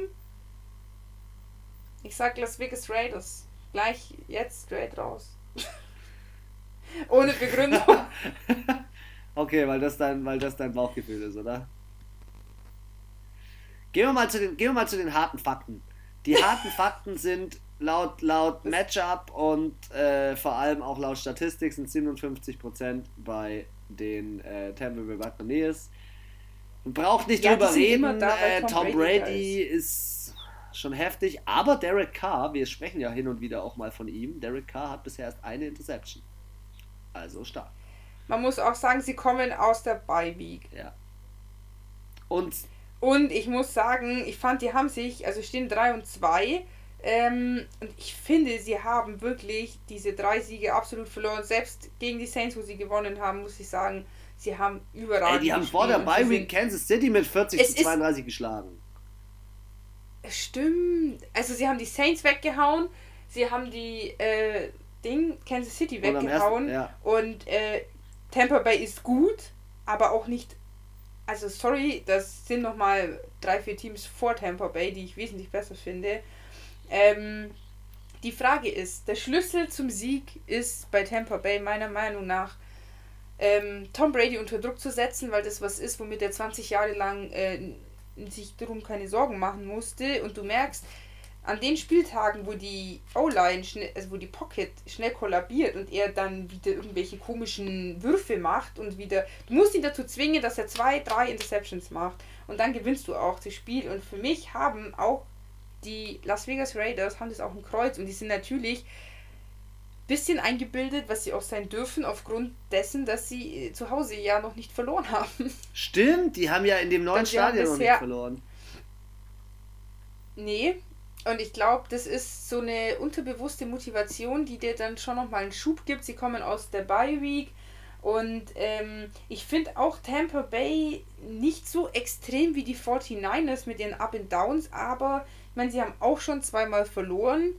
ich sag Las Vegas Raiders. Gleich jetzt straight raus. Ohne Begründung. okay, weil das, dein, weil das dein Bauchgefühl ist, oder? Gehen wir mal zu den, gehen wir mal zu den harten Fakten. Die harten Fakten sind, laut, laut Matchup und äh, vor allem auch laut Statistik sind 57% bei den äh, Tampa Bay Buccaneers. Man braucht nicht ja, drüber reden, äh, Tom, Brady, Brady ist schon heftig, aber Derek Carr, wir sprechen ja hin und wieder auch mal von ihm, Derek Carr hat bisher erst eine Interception. Also stark. Man muss auch sagen, sie kommen aus der Bye Week. Ja. Und Und ich muss sagen, ich fand, die haben sich, also stehen 3 und 2. Ähm, und ich finde, sie haben wirklich diese drei Siege absolut verloren. Selbst gegen die Saints, wo sie gewonnen haben, muss ich sagen, sie haben überall. Ey, die haben vor der Bye Week Kansas City mit 40 zu 32 geschlagen. Stimmt. Also sie haben die Saints weggehauen, sie haben die äh, Ding Kansas City weggehauen und, ersten, ja. und äh, Tampa Bay ist gut, aber auch nicht. Also sorry, das sind noch mal drei vier Teams vor Tampa Bay, die ich wesentlich besser finde. Ähm, die Frage ist, der Schlüssel zum Sieg ist bei Tampa Bay meiner Meinung nach ähm, Tom Brady unter Druck zu setzen, weil das was ist, womit er 20 Jahre lang äh, sich darum keine Sorgen machen musste. Und du merkst, an den Spieltagen, wo die O-Line, also wo die Pocket schnell kollabiert und er dann wieder irgendwelche komischen Würfe macht und wieder, du musst ihn dazu zwingen, dass er zwei, drei Interceptions macht und dann gewinnst du auch das Spiel. Und für mich haben auch die Las Vegas Raiders haben das auch ein Kreuz und die sind natürlich bisschen eingebildet, was sie auch sein dürfen, aufgrund dessen, dass sie äh, zu Hause ja noch nicht verloren haben. Stimmt, die haben ja in dem neuen Stadion noch nicht verloren. Nee, und ich glaube, das ist so eine unterbewusste Motivation, die dir dann schon nochmal einen Schub gibt. Sie kommen aus der Bye Week und ähm, ich finde auch Tampa Bay nicht so extrem wie die 49ers mit ihren Up and Downs, aber ich meine, sie haben auch schon zweimal verloren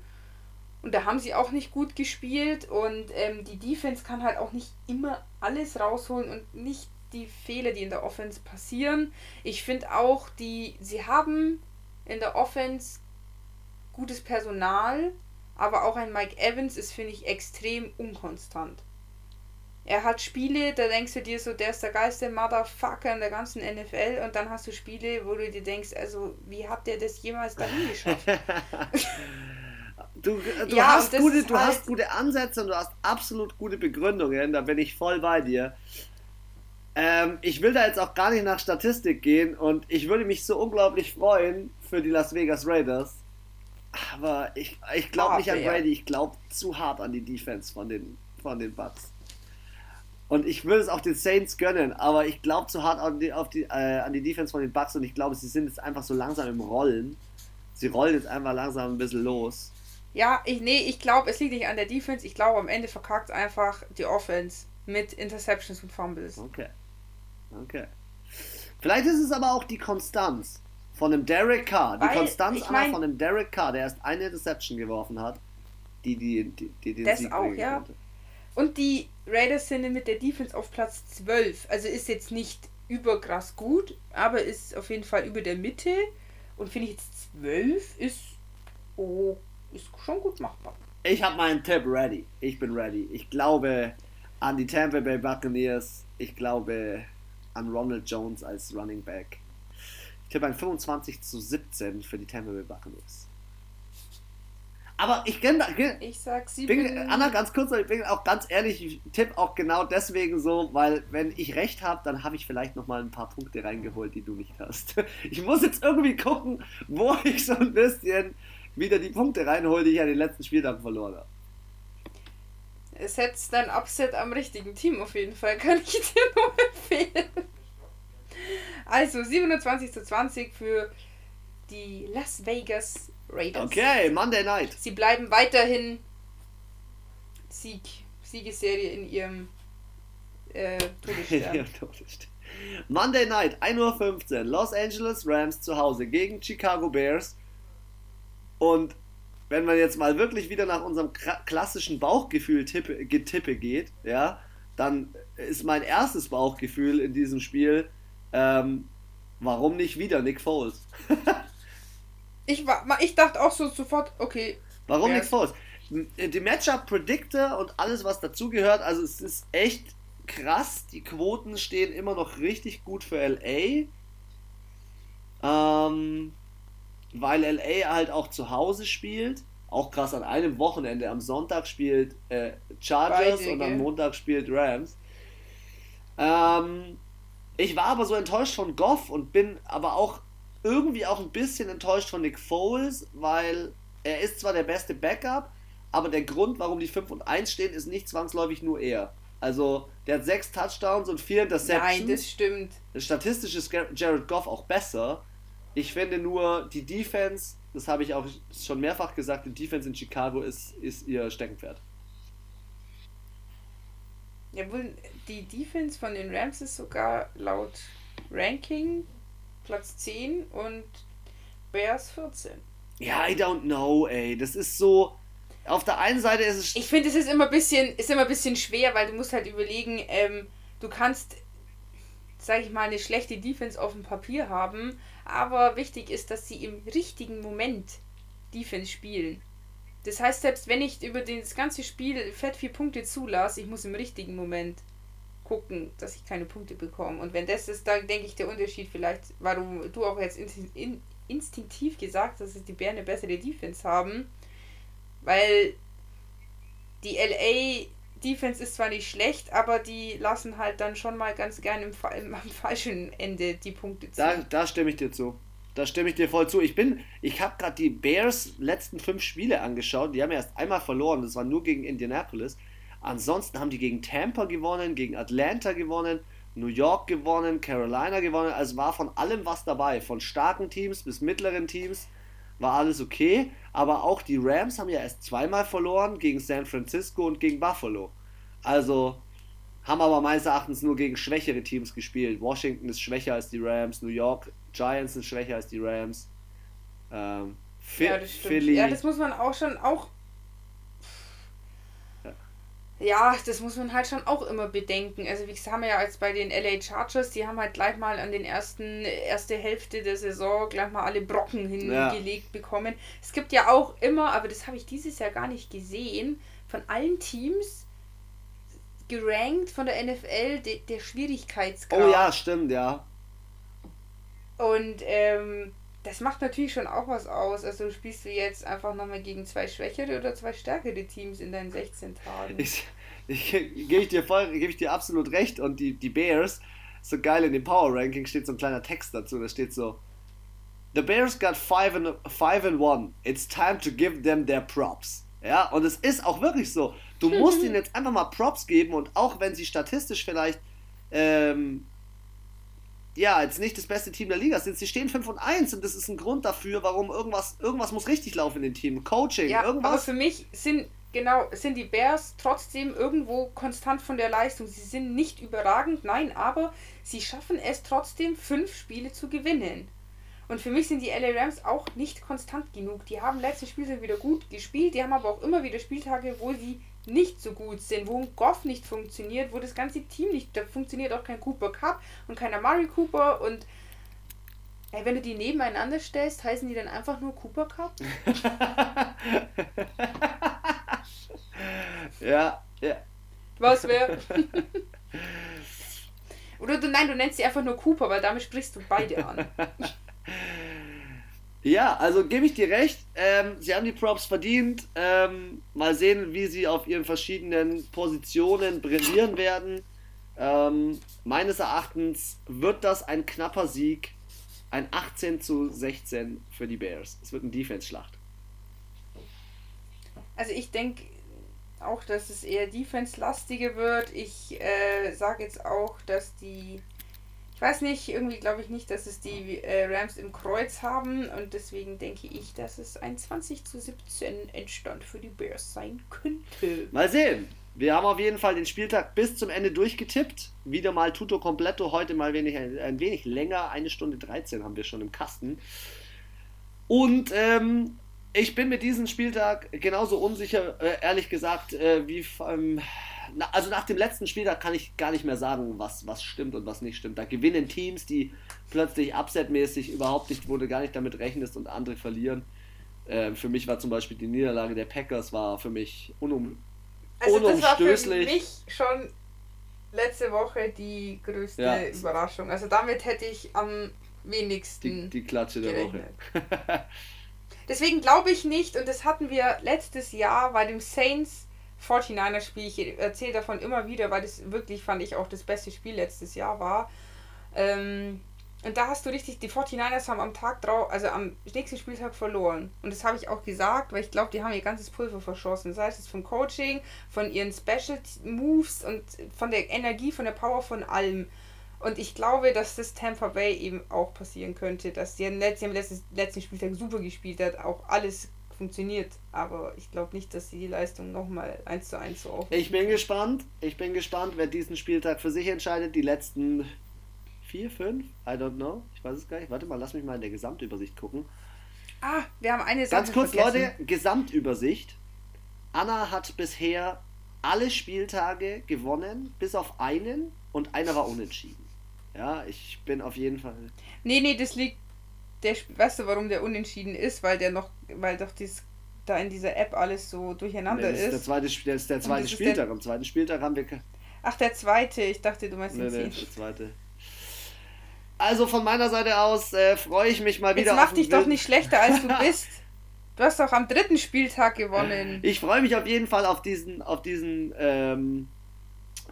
und da haben sie auch nicht gut gespielt und ähm, die Defense kann halt auch nicht immer alles rausholen und nicht die Fehler, die in der Offense passieren. Ich finde auch, die, sie haben in der Offense gutes Personal, aber auch ein Mike Evans ist, finde ich, extrem unkonstant. Er hat Spiele, da denkst du dir so, der ist der geilste Motherfucker in der ganzen NFL und dann hast du Spiele, wo du dir denkst, also wie hat der das jemals dahin geschafft? Du, du, ja, hast, gute, du halt hast gute Ansätze und du hast absolut gute Begründungen, da bin ich voll bei dir. Ähm, ich will da jetzt auch gar nicht nach Statistik gehen und ich würde mich so unglaublich freuen für die Las Vegas Raiders. Aber ich, ich glaube nicht an Brady, ich glaube zu hart an die Defense von den, von den Bucks. Und ich würde es auch den Saints gönnen, aber ich glaube zu hart an die, auf die, äh, an die Defense von den Bucks und ich glaube, sie sind jetzt einfach so langsam im Rollen. Sie rollen jetzt einfach langsam ein bisschen los. Ja, ich, nee, ich glaube, es liegt nicht an der Defense. Ich glaube, am Ende verkackt einfach die Offense mit Interceptions und Fumbles. Okay. Okay. Vielleicht ist es aber auch die Konstanz von dem Derek Carr. Die Konstanz ich mein, von dem Derek Carr, der erst eine Interception geworfen hat, die, die, die, die den das Sieg auch, ja. Konnte. Und die Raiders sind mit der Defense auf Platz 12. Also ist jetzt nicht überkrass gut, aber ist auf jeden Fall über der Mitte. Und finde ich jetzt 12 ist okay ist schon gut machbar. Ich habe meinen Tipp ready. Ich bin ready. Ich glaube an die Tampa Bay Buccaneers. Ich glaube an Ronald Jones als Running Back. Tippe ein 25 zu 17 für die Tampa Bay Buccaneers. Aber ich kenne. Ich sag sie. Bin, Anna, ganz kurz, ich bin auch ganz ehrlich, ich tippe auch genau deswegen so, weil wenn ich recht habe, dann habe ich vielleicht nochmal ein paar Punkte reingeholt, die du nicht hast. Ich muss jetzt irgendwie gucken, wo ich so ein bisschen wieder die Punkte reinhole, die ich an den letzten Spieltagen verloren habe. Setzt dein Upset am richtigen Team auf jeden Fall, kann ich dir nur empfehlen. Also 27 zu 20 für die Las Vegas Raiders. Okay, Monday Night. Sie bleiben weiterhin Sieg, Siegesserie in ihrem äh, Todesstern. Monday Night, 1.15 Uhr, Los Angeles Rams zu Hause gegen Chicago Bears. Und wenn man jetzt mal wirklich wieder nach unserem klassischen Bauchgefühl tippe, Getippe geht, ja, dann ist mein erstes Bauchgefühl in diesem Spiel, ähm, warum nicht wieder Nick Foles? ich, war, ich dachte auch so sofort, okay. Warum Nick Foles? Die Matchup Predictor und alles, was dazugehört, also es ist echt krass. Die Quoten stehen immer noch richtig gut für LA. Ähm, weil LA halt auch zu Hause spielt. Auch krass, an einem Wochenende, am Sonntag spielt äh, Chargers Beide, und am Montag spielt Rams. Ähm, ich war aber so enttäuscht von Goff und bin aber auch irgendwie auch ein bisschen enttäuscht von Nick Foles, weil er ist zwar der beste Backup, aber der Grund, warum die 5 und 1 stehen, ist nicht zwangsläufig nur er. Also, der hat sechs Touchdowns und vier Interceptions. Nein, das stimmt. Statistisch ist Jared Goff auch besser, Ich finde nur, die Defense, das habe ich auch schon mehrfach gesagt, die Defense in Chicago ist, ist ihr Steckenpferd. Ja, die Defense von den Rams ist sogar laut Ranking Platz 10 und Bears 14. Ja, I don't know, ey. Das ist so. Auf der einen Seite ist es. Ich finde, es ist immer ein bisschen, ist immer ein bisschen schwer, weil du musst halt überlegen, ähm, du kannst, sag ich mal, eine schlechte Defense auf dem Papier haben, aber wichtig ist, dass sie im richtigen Moment Defense spielen. Das heißt, selbst wenn ich über das ganze Spiel fett vier Punkte zulasse, ich muss im richtigen Moment gucken, dass ich keine Punkte bekomme. Und wenn das ist, dann denke ich, der Unterschied vielleicht, warum du auch jetzt in, in, instinktiv gesagt hast, dass die Bären eine bessere Defense haben, weil die LA Defense ist zwar nicht schlecht, aber die lassen halt dann schon mal ganz gerne im, im, am falschen Ende die Punkte zu. Da, da stimme ich dir zu. Da stimme ich dir voll zu. Ich bin, ich habe gerade die Bears letzten fünf Spiele angeschaut. Die haben erst einmal verloren. Das war nur gegen Indianapolis. Ansonsten haben die gegen Tampa gewonnen, gegen Atlanta gewonnen, New York gewonnen, Carolina gewonnen. Also war von allem was dabei. Von starken Teams bis mittleren Teams war alles okay. Aber auch die Rams haben ja erst zweimal verloren gegen San Francisco und gegen Buffalo. Also haben aber meines Erachtens nur gegen schwächere Teams gespielt. Washington ist schwächer als die Rams, New York Giants sind schwächer als die Rams. Ähm, Philly. Ja, das muss man auch schon auch. Ja. das muss man halt schon auch immer bedenken. Also wie gesagt, haben wir ja als bei den LA Chargers, die haben halt gleich mal an den ersten erste Hälfte der Saison gleich mal alle Brocken hingelegt ja. bekommen. Es gibt ja auch immer, aber das habe ich dieses Jahr gar nicht gesehen, von allen Teams gerankt von der NFL de, der Schwierigkeitsgrad. Oh ja, stimmt, ja. Und ähm, das macht natürlich schon auch was aus. Also spielst du jetzt einfach nochmal gegen zwei schwächere oder zwei stärkere Teams in deinen 16 Tagen. Ich, ich, gebe ich dir voll, gebe ich dir absolut recht. Und die, die Bears, so geil in dem Power Ranking steht so ein kleiner Text dazu. Da steht so: The Bears got 5 and, five and 1. It's time to give them their props. Ja, und es ist auch wirklich so. Du musst ihnen jetzt einfach mal Props geben und auch wenn sie statistisch vielleicht ähm, ja, jetzt nicht das beste Team der Liga sind. Sie stehen 5 und 1 und das ist ein Grund dafür, warum irgendwas, irgendwas muss richtig laufen in den Team. Coaching, ja, irgendwas. Aber für mich sind, genau, sind die Bears trotzdem irgendwo konstant von der Leistung. Sie sind nicht überragend, nein, aber sie schaffen es trotzdem, fünf Spiele zu gewinnen. Und für mich sind die LA Rams auch nicht konstant genug. Die haben letztes Spiel wieder gut gespielt, die haben aber auch immer wieder Spieltage, wo sie nicht so gut sind, wo ein Goff nicht funktioniert, wo das ganze Team nicht, da funktioniert auch kein Cooper Cup und kein Amari Cooper und ey, wenn du die nebeneinander stellst, heißen die dann einfach nur Cooper Cup? ja, ja. Was wäre? Oder du, nein, du nennst sie einfach nur Cooper, weil damit sprichst du beide an. Ja, also gebe ich dir recht. Ähm, sie haben die Props verdient. Ähm, mal sehen, wie sie auf ihren verschiedenen Positionen brillieren werden. Ähm, meines Erachtens wird das ein knapper Sieg. Ein 18 zu 16 für die Bears. Es wird eine Defense-Schlacht. Also ich denke auch, dass es eher Defense-lastiger wird. Ich äh, sage jetzt auch, dass die ich weiß nicht, irgendwie glaube ich nicht, dass es die äh, Rams im Kreuz haben und deswegen denke ich, dass es ein 20 zu 17 Endstand für die Bears sein könnte. Mal sehen. Wir haben auf jeden Fall den Spieltag bis zum Ende durchgetippt. Wieder mal Tuto Completo, heute mal wenig, ein wenig länger. Eine Stunde 13 haben wir schon im Kasten. Und ähm, ich bin mit diesem Spieltag genauso unsicher, äh, ehrlich gesagt, äh, wie ähm, also nach dem letzten Spiel, da kann ich gar nicht mehr sagen, was, was stimmt und was nicht stimmt. Da gewinnen Teams, die plötzlich upsetmäßig überhaupt nicht, wo du gar nicht damit rechnest und andere verlieren. Ähm, für mich war zum Beispiel die Niederlage der Packers war für mich unum, also unumstößlich. Das war für mich schon letzte Woche die größte ja. Überraschung. Also damit hätte ich am wenigsten. Die, die Klatsche der gerechnet. Woche. Deswegen glaube ich nicht, und das hatten wir letztes Jahr bei dem Saints 49er Spiel. Ich erzähle davon immer wieder, weil das wirklich, fand ich, auch das beste Spiel letztes Jahr war. Ähm, und da hast du richtig, die 49ers haben am Tag drauf, also am nächsten Spieltag verloren. Und das habe ich auch gesagt, weil ich glaube, die haben ihr ganzes Pulver verschossen. Sei es vom Coaching, von ihren Special Moves und von der Energie, von der Power, von allem. Und ich glaube, dass das Tampa Bay eben auch passieren könnte, dass sie am letzten, letzten, letzten Spieltag super gespielt hat, auch alles funktioniert. Aber ich glaube nicht, dass sie die Leistung nochmal eins zu eins so aufnehmen. Ich bin gespannt. Ich bin gespannt, wer diesen Spieltag für sich entscheidet. Die letzten vier, fünf, I don't know. Ich weiß es gar nicht. Warte mal, lass mich mal in der Gesamtübersicht gucken. Ah, wir haben eine Sache Ganz kurz, vergessen. Leute, Gesamtübersicht. Anna hat bisher alle Spieltage gewonnen, bis auf einen und einer war unentschieden. Ja, ich bin auf jeden Fall. Nee, nee, das liegt. Der, weißt du, warum der unentschieden ist? Weil der noch, weil doch dies, da in dieser App alles so durcheinander nee, das ist. Der zweite, das ist der zweite Spieltag. Der, Am zweiten Spieltag haben wir. Ach, der zweite. Ich dachte, du meinst nee, den nee, der zweite. Also von meiner Seite aus äh, freue ich mich mal wieder. Jetzt mach dich doch nicht schlechter, als du bist. Du hast doch am dritten Spieltag gewonnen. Ich freue mich auf jeden Fall auf diesen, auf diesen ähm,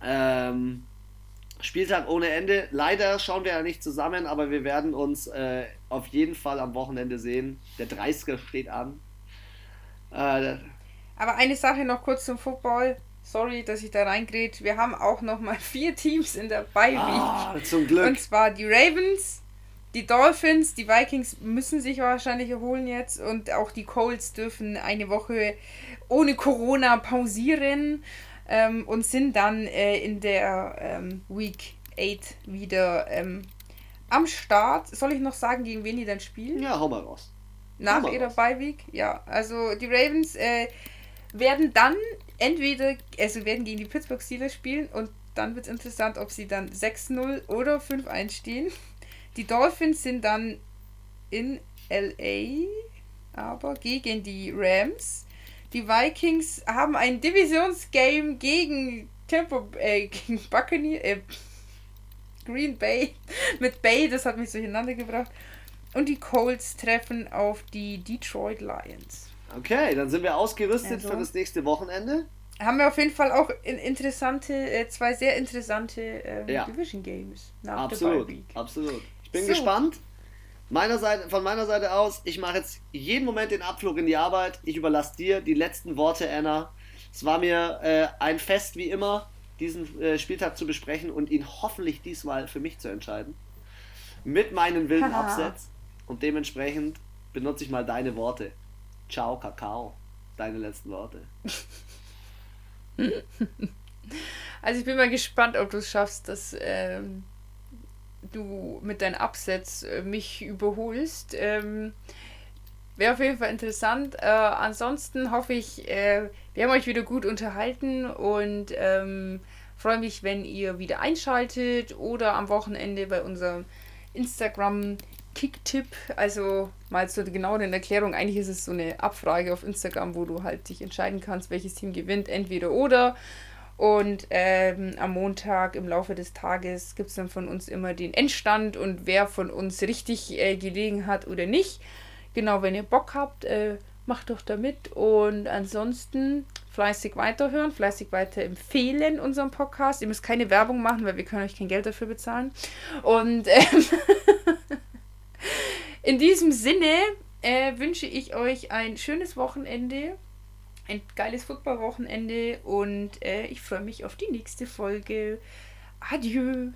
ähm, Spieltag ohne Ende. Leider schauen wir ja nicht zusammen, aber wir werden uns äh, auf jeden Fall am Wochenende sehen. Der 30er steht an. Äh, aber eine Sache noch kurz zum Football. Sorry, dass ich da reingrätsche. Wir haben auch noch mal vier Teams in der Bye ah, zum Glück. Und zwar die Ravens, die Dolphins, die Vikings müssen sich wahrscheinlich erholen jetzt und auch die Colts dürfen eine Woche ohne Corona pausieren ähm, und sind dann äh, in der ähm, Week 8 wieder ähm, am Start. Soll ich noch sagen, gegen wen die dann spielen? Ja, hau mal raus. Nach mal ihrer Bye Week? Ja, also die Ravens äh, werden dann entweder, also werden gegen die Pittsburgh Steelers spielen und dann wird es interessant, ob sie dann 6-0 oder 5-1 stehen. Die Dolphins sind dann in LA, aber gegen die Rams. Die Vikings haben ein Divisionsgame gegen Tampa, äh, gegen Buccaneers, äh, Green Bay mit Bay, das hat mich durcheinander gebracht. Und die Colts treffen auf die Detroit Lions. Okay, dann sind wir ausgerüstet also. für das nächste Wochenende. Haben wir auf jeden Fall auch interessante, äh, zwei sehr interessante ähm, ja. Division Games nach absolut, der Week. Absolut. Ich bin so. gespannt. Meiner Seite, von meiner Seite aus, ich mache jetzt jeden Moment den Abflug in die Arbeit. Ich überlasse dir die letzten Worte, Anna. Es war mir äh, ein Fest wie immer, diesen äh, Spieltag zu besprechen und ihn hoffentlich diesmal für mich zu entscheiden. Mit meinen wilden Absätzen. Und dementsprechend benutze ich mal deine Worte. Ciao, Kakao. Deine letzten Worte. Also ich bin mal gespannt, ob du es schaffst, dass ähm, du mit deinen Absatz äh, mich überholst. Ähm, Wäre auf jeden Fall interessant. Äh, ansonsten hoffe ich, äh, wir haben euch wieder gut unterhalten und ähm, freue mich, wenn ihr wieder einschaltet oder am Wochenende bei unserem Instagram Kicktipp. Also mal zur genauen Erklärung. Eigentlich ist es so eine Abfrage auf Instagram, wo du halt dich entscheiden kannst, welches Team gewinnt, entweder oder. Und ähm, am Montag im Laufe des Tages gibt es dann von uns immer den Endstand und wer von uns richtig äh, gelegen hat oder nicht. Genau, wenn ihr Bock habt, äh, macht doch da mit. Und ansonsten fleißig weiterhören, fleißig weiter empfehlen unseren Podcast. Ihr müsst keine Werbung machen, weil wir können euch kein Geld dafür bezahlen. Und ähm, in diesem Sinne äh, wünsche ich euch ein schönes Wochenende ein geiles Football-Wochenende und äh, ich freue mich auf die nächste Folge. Adieu.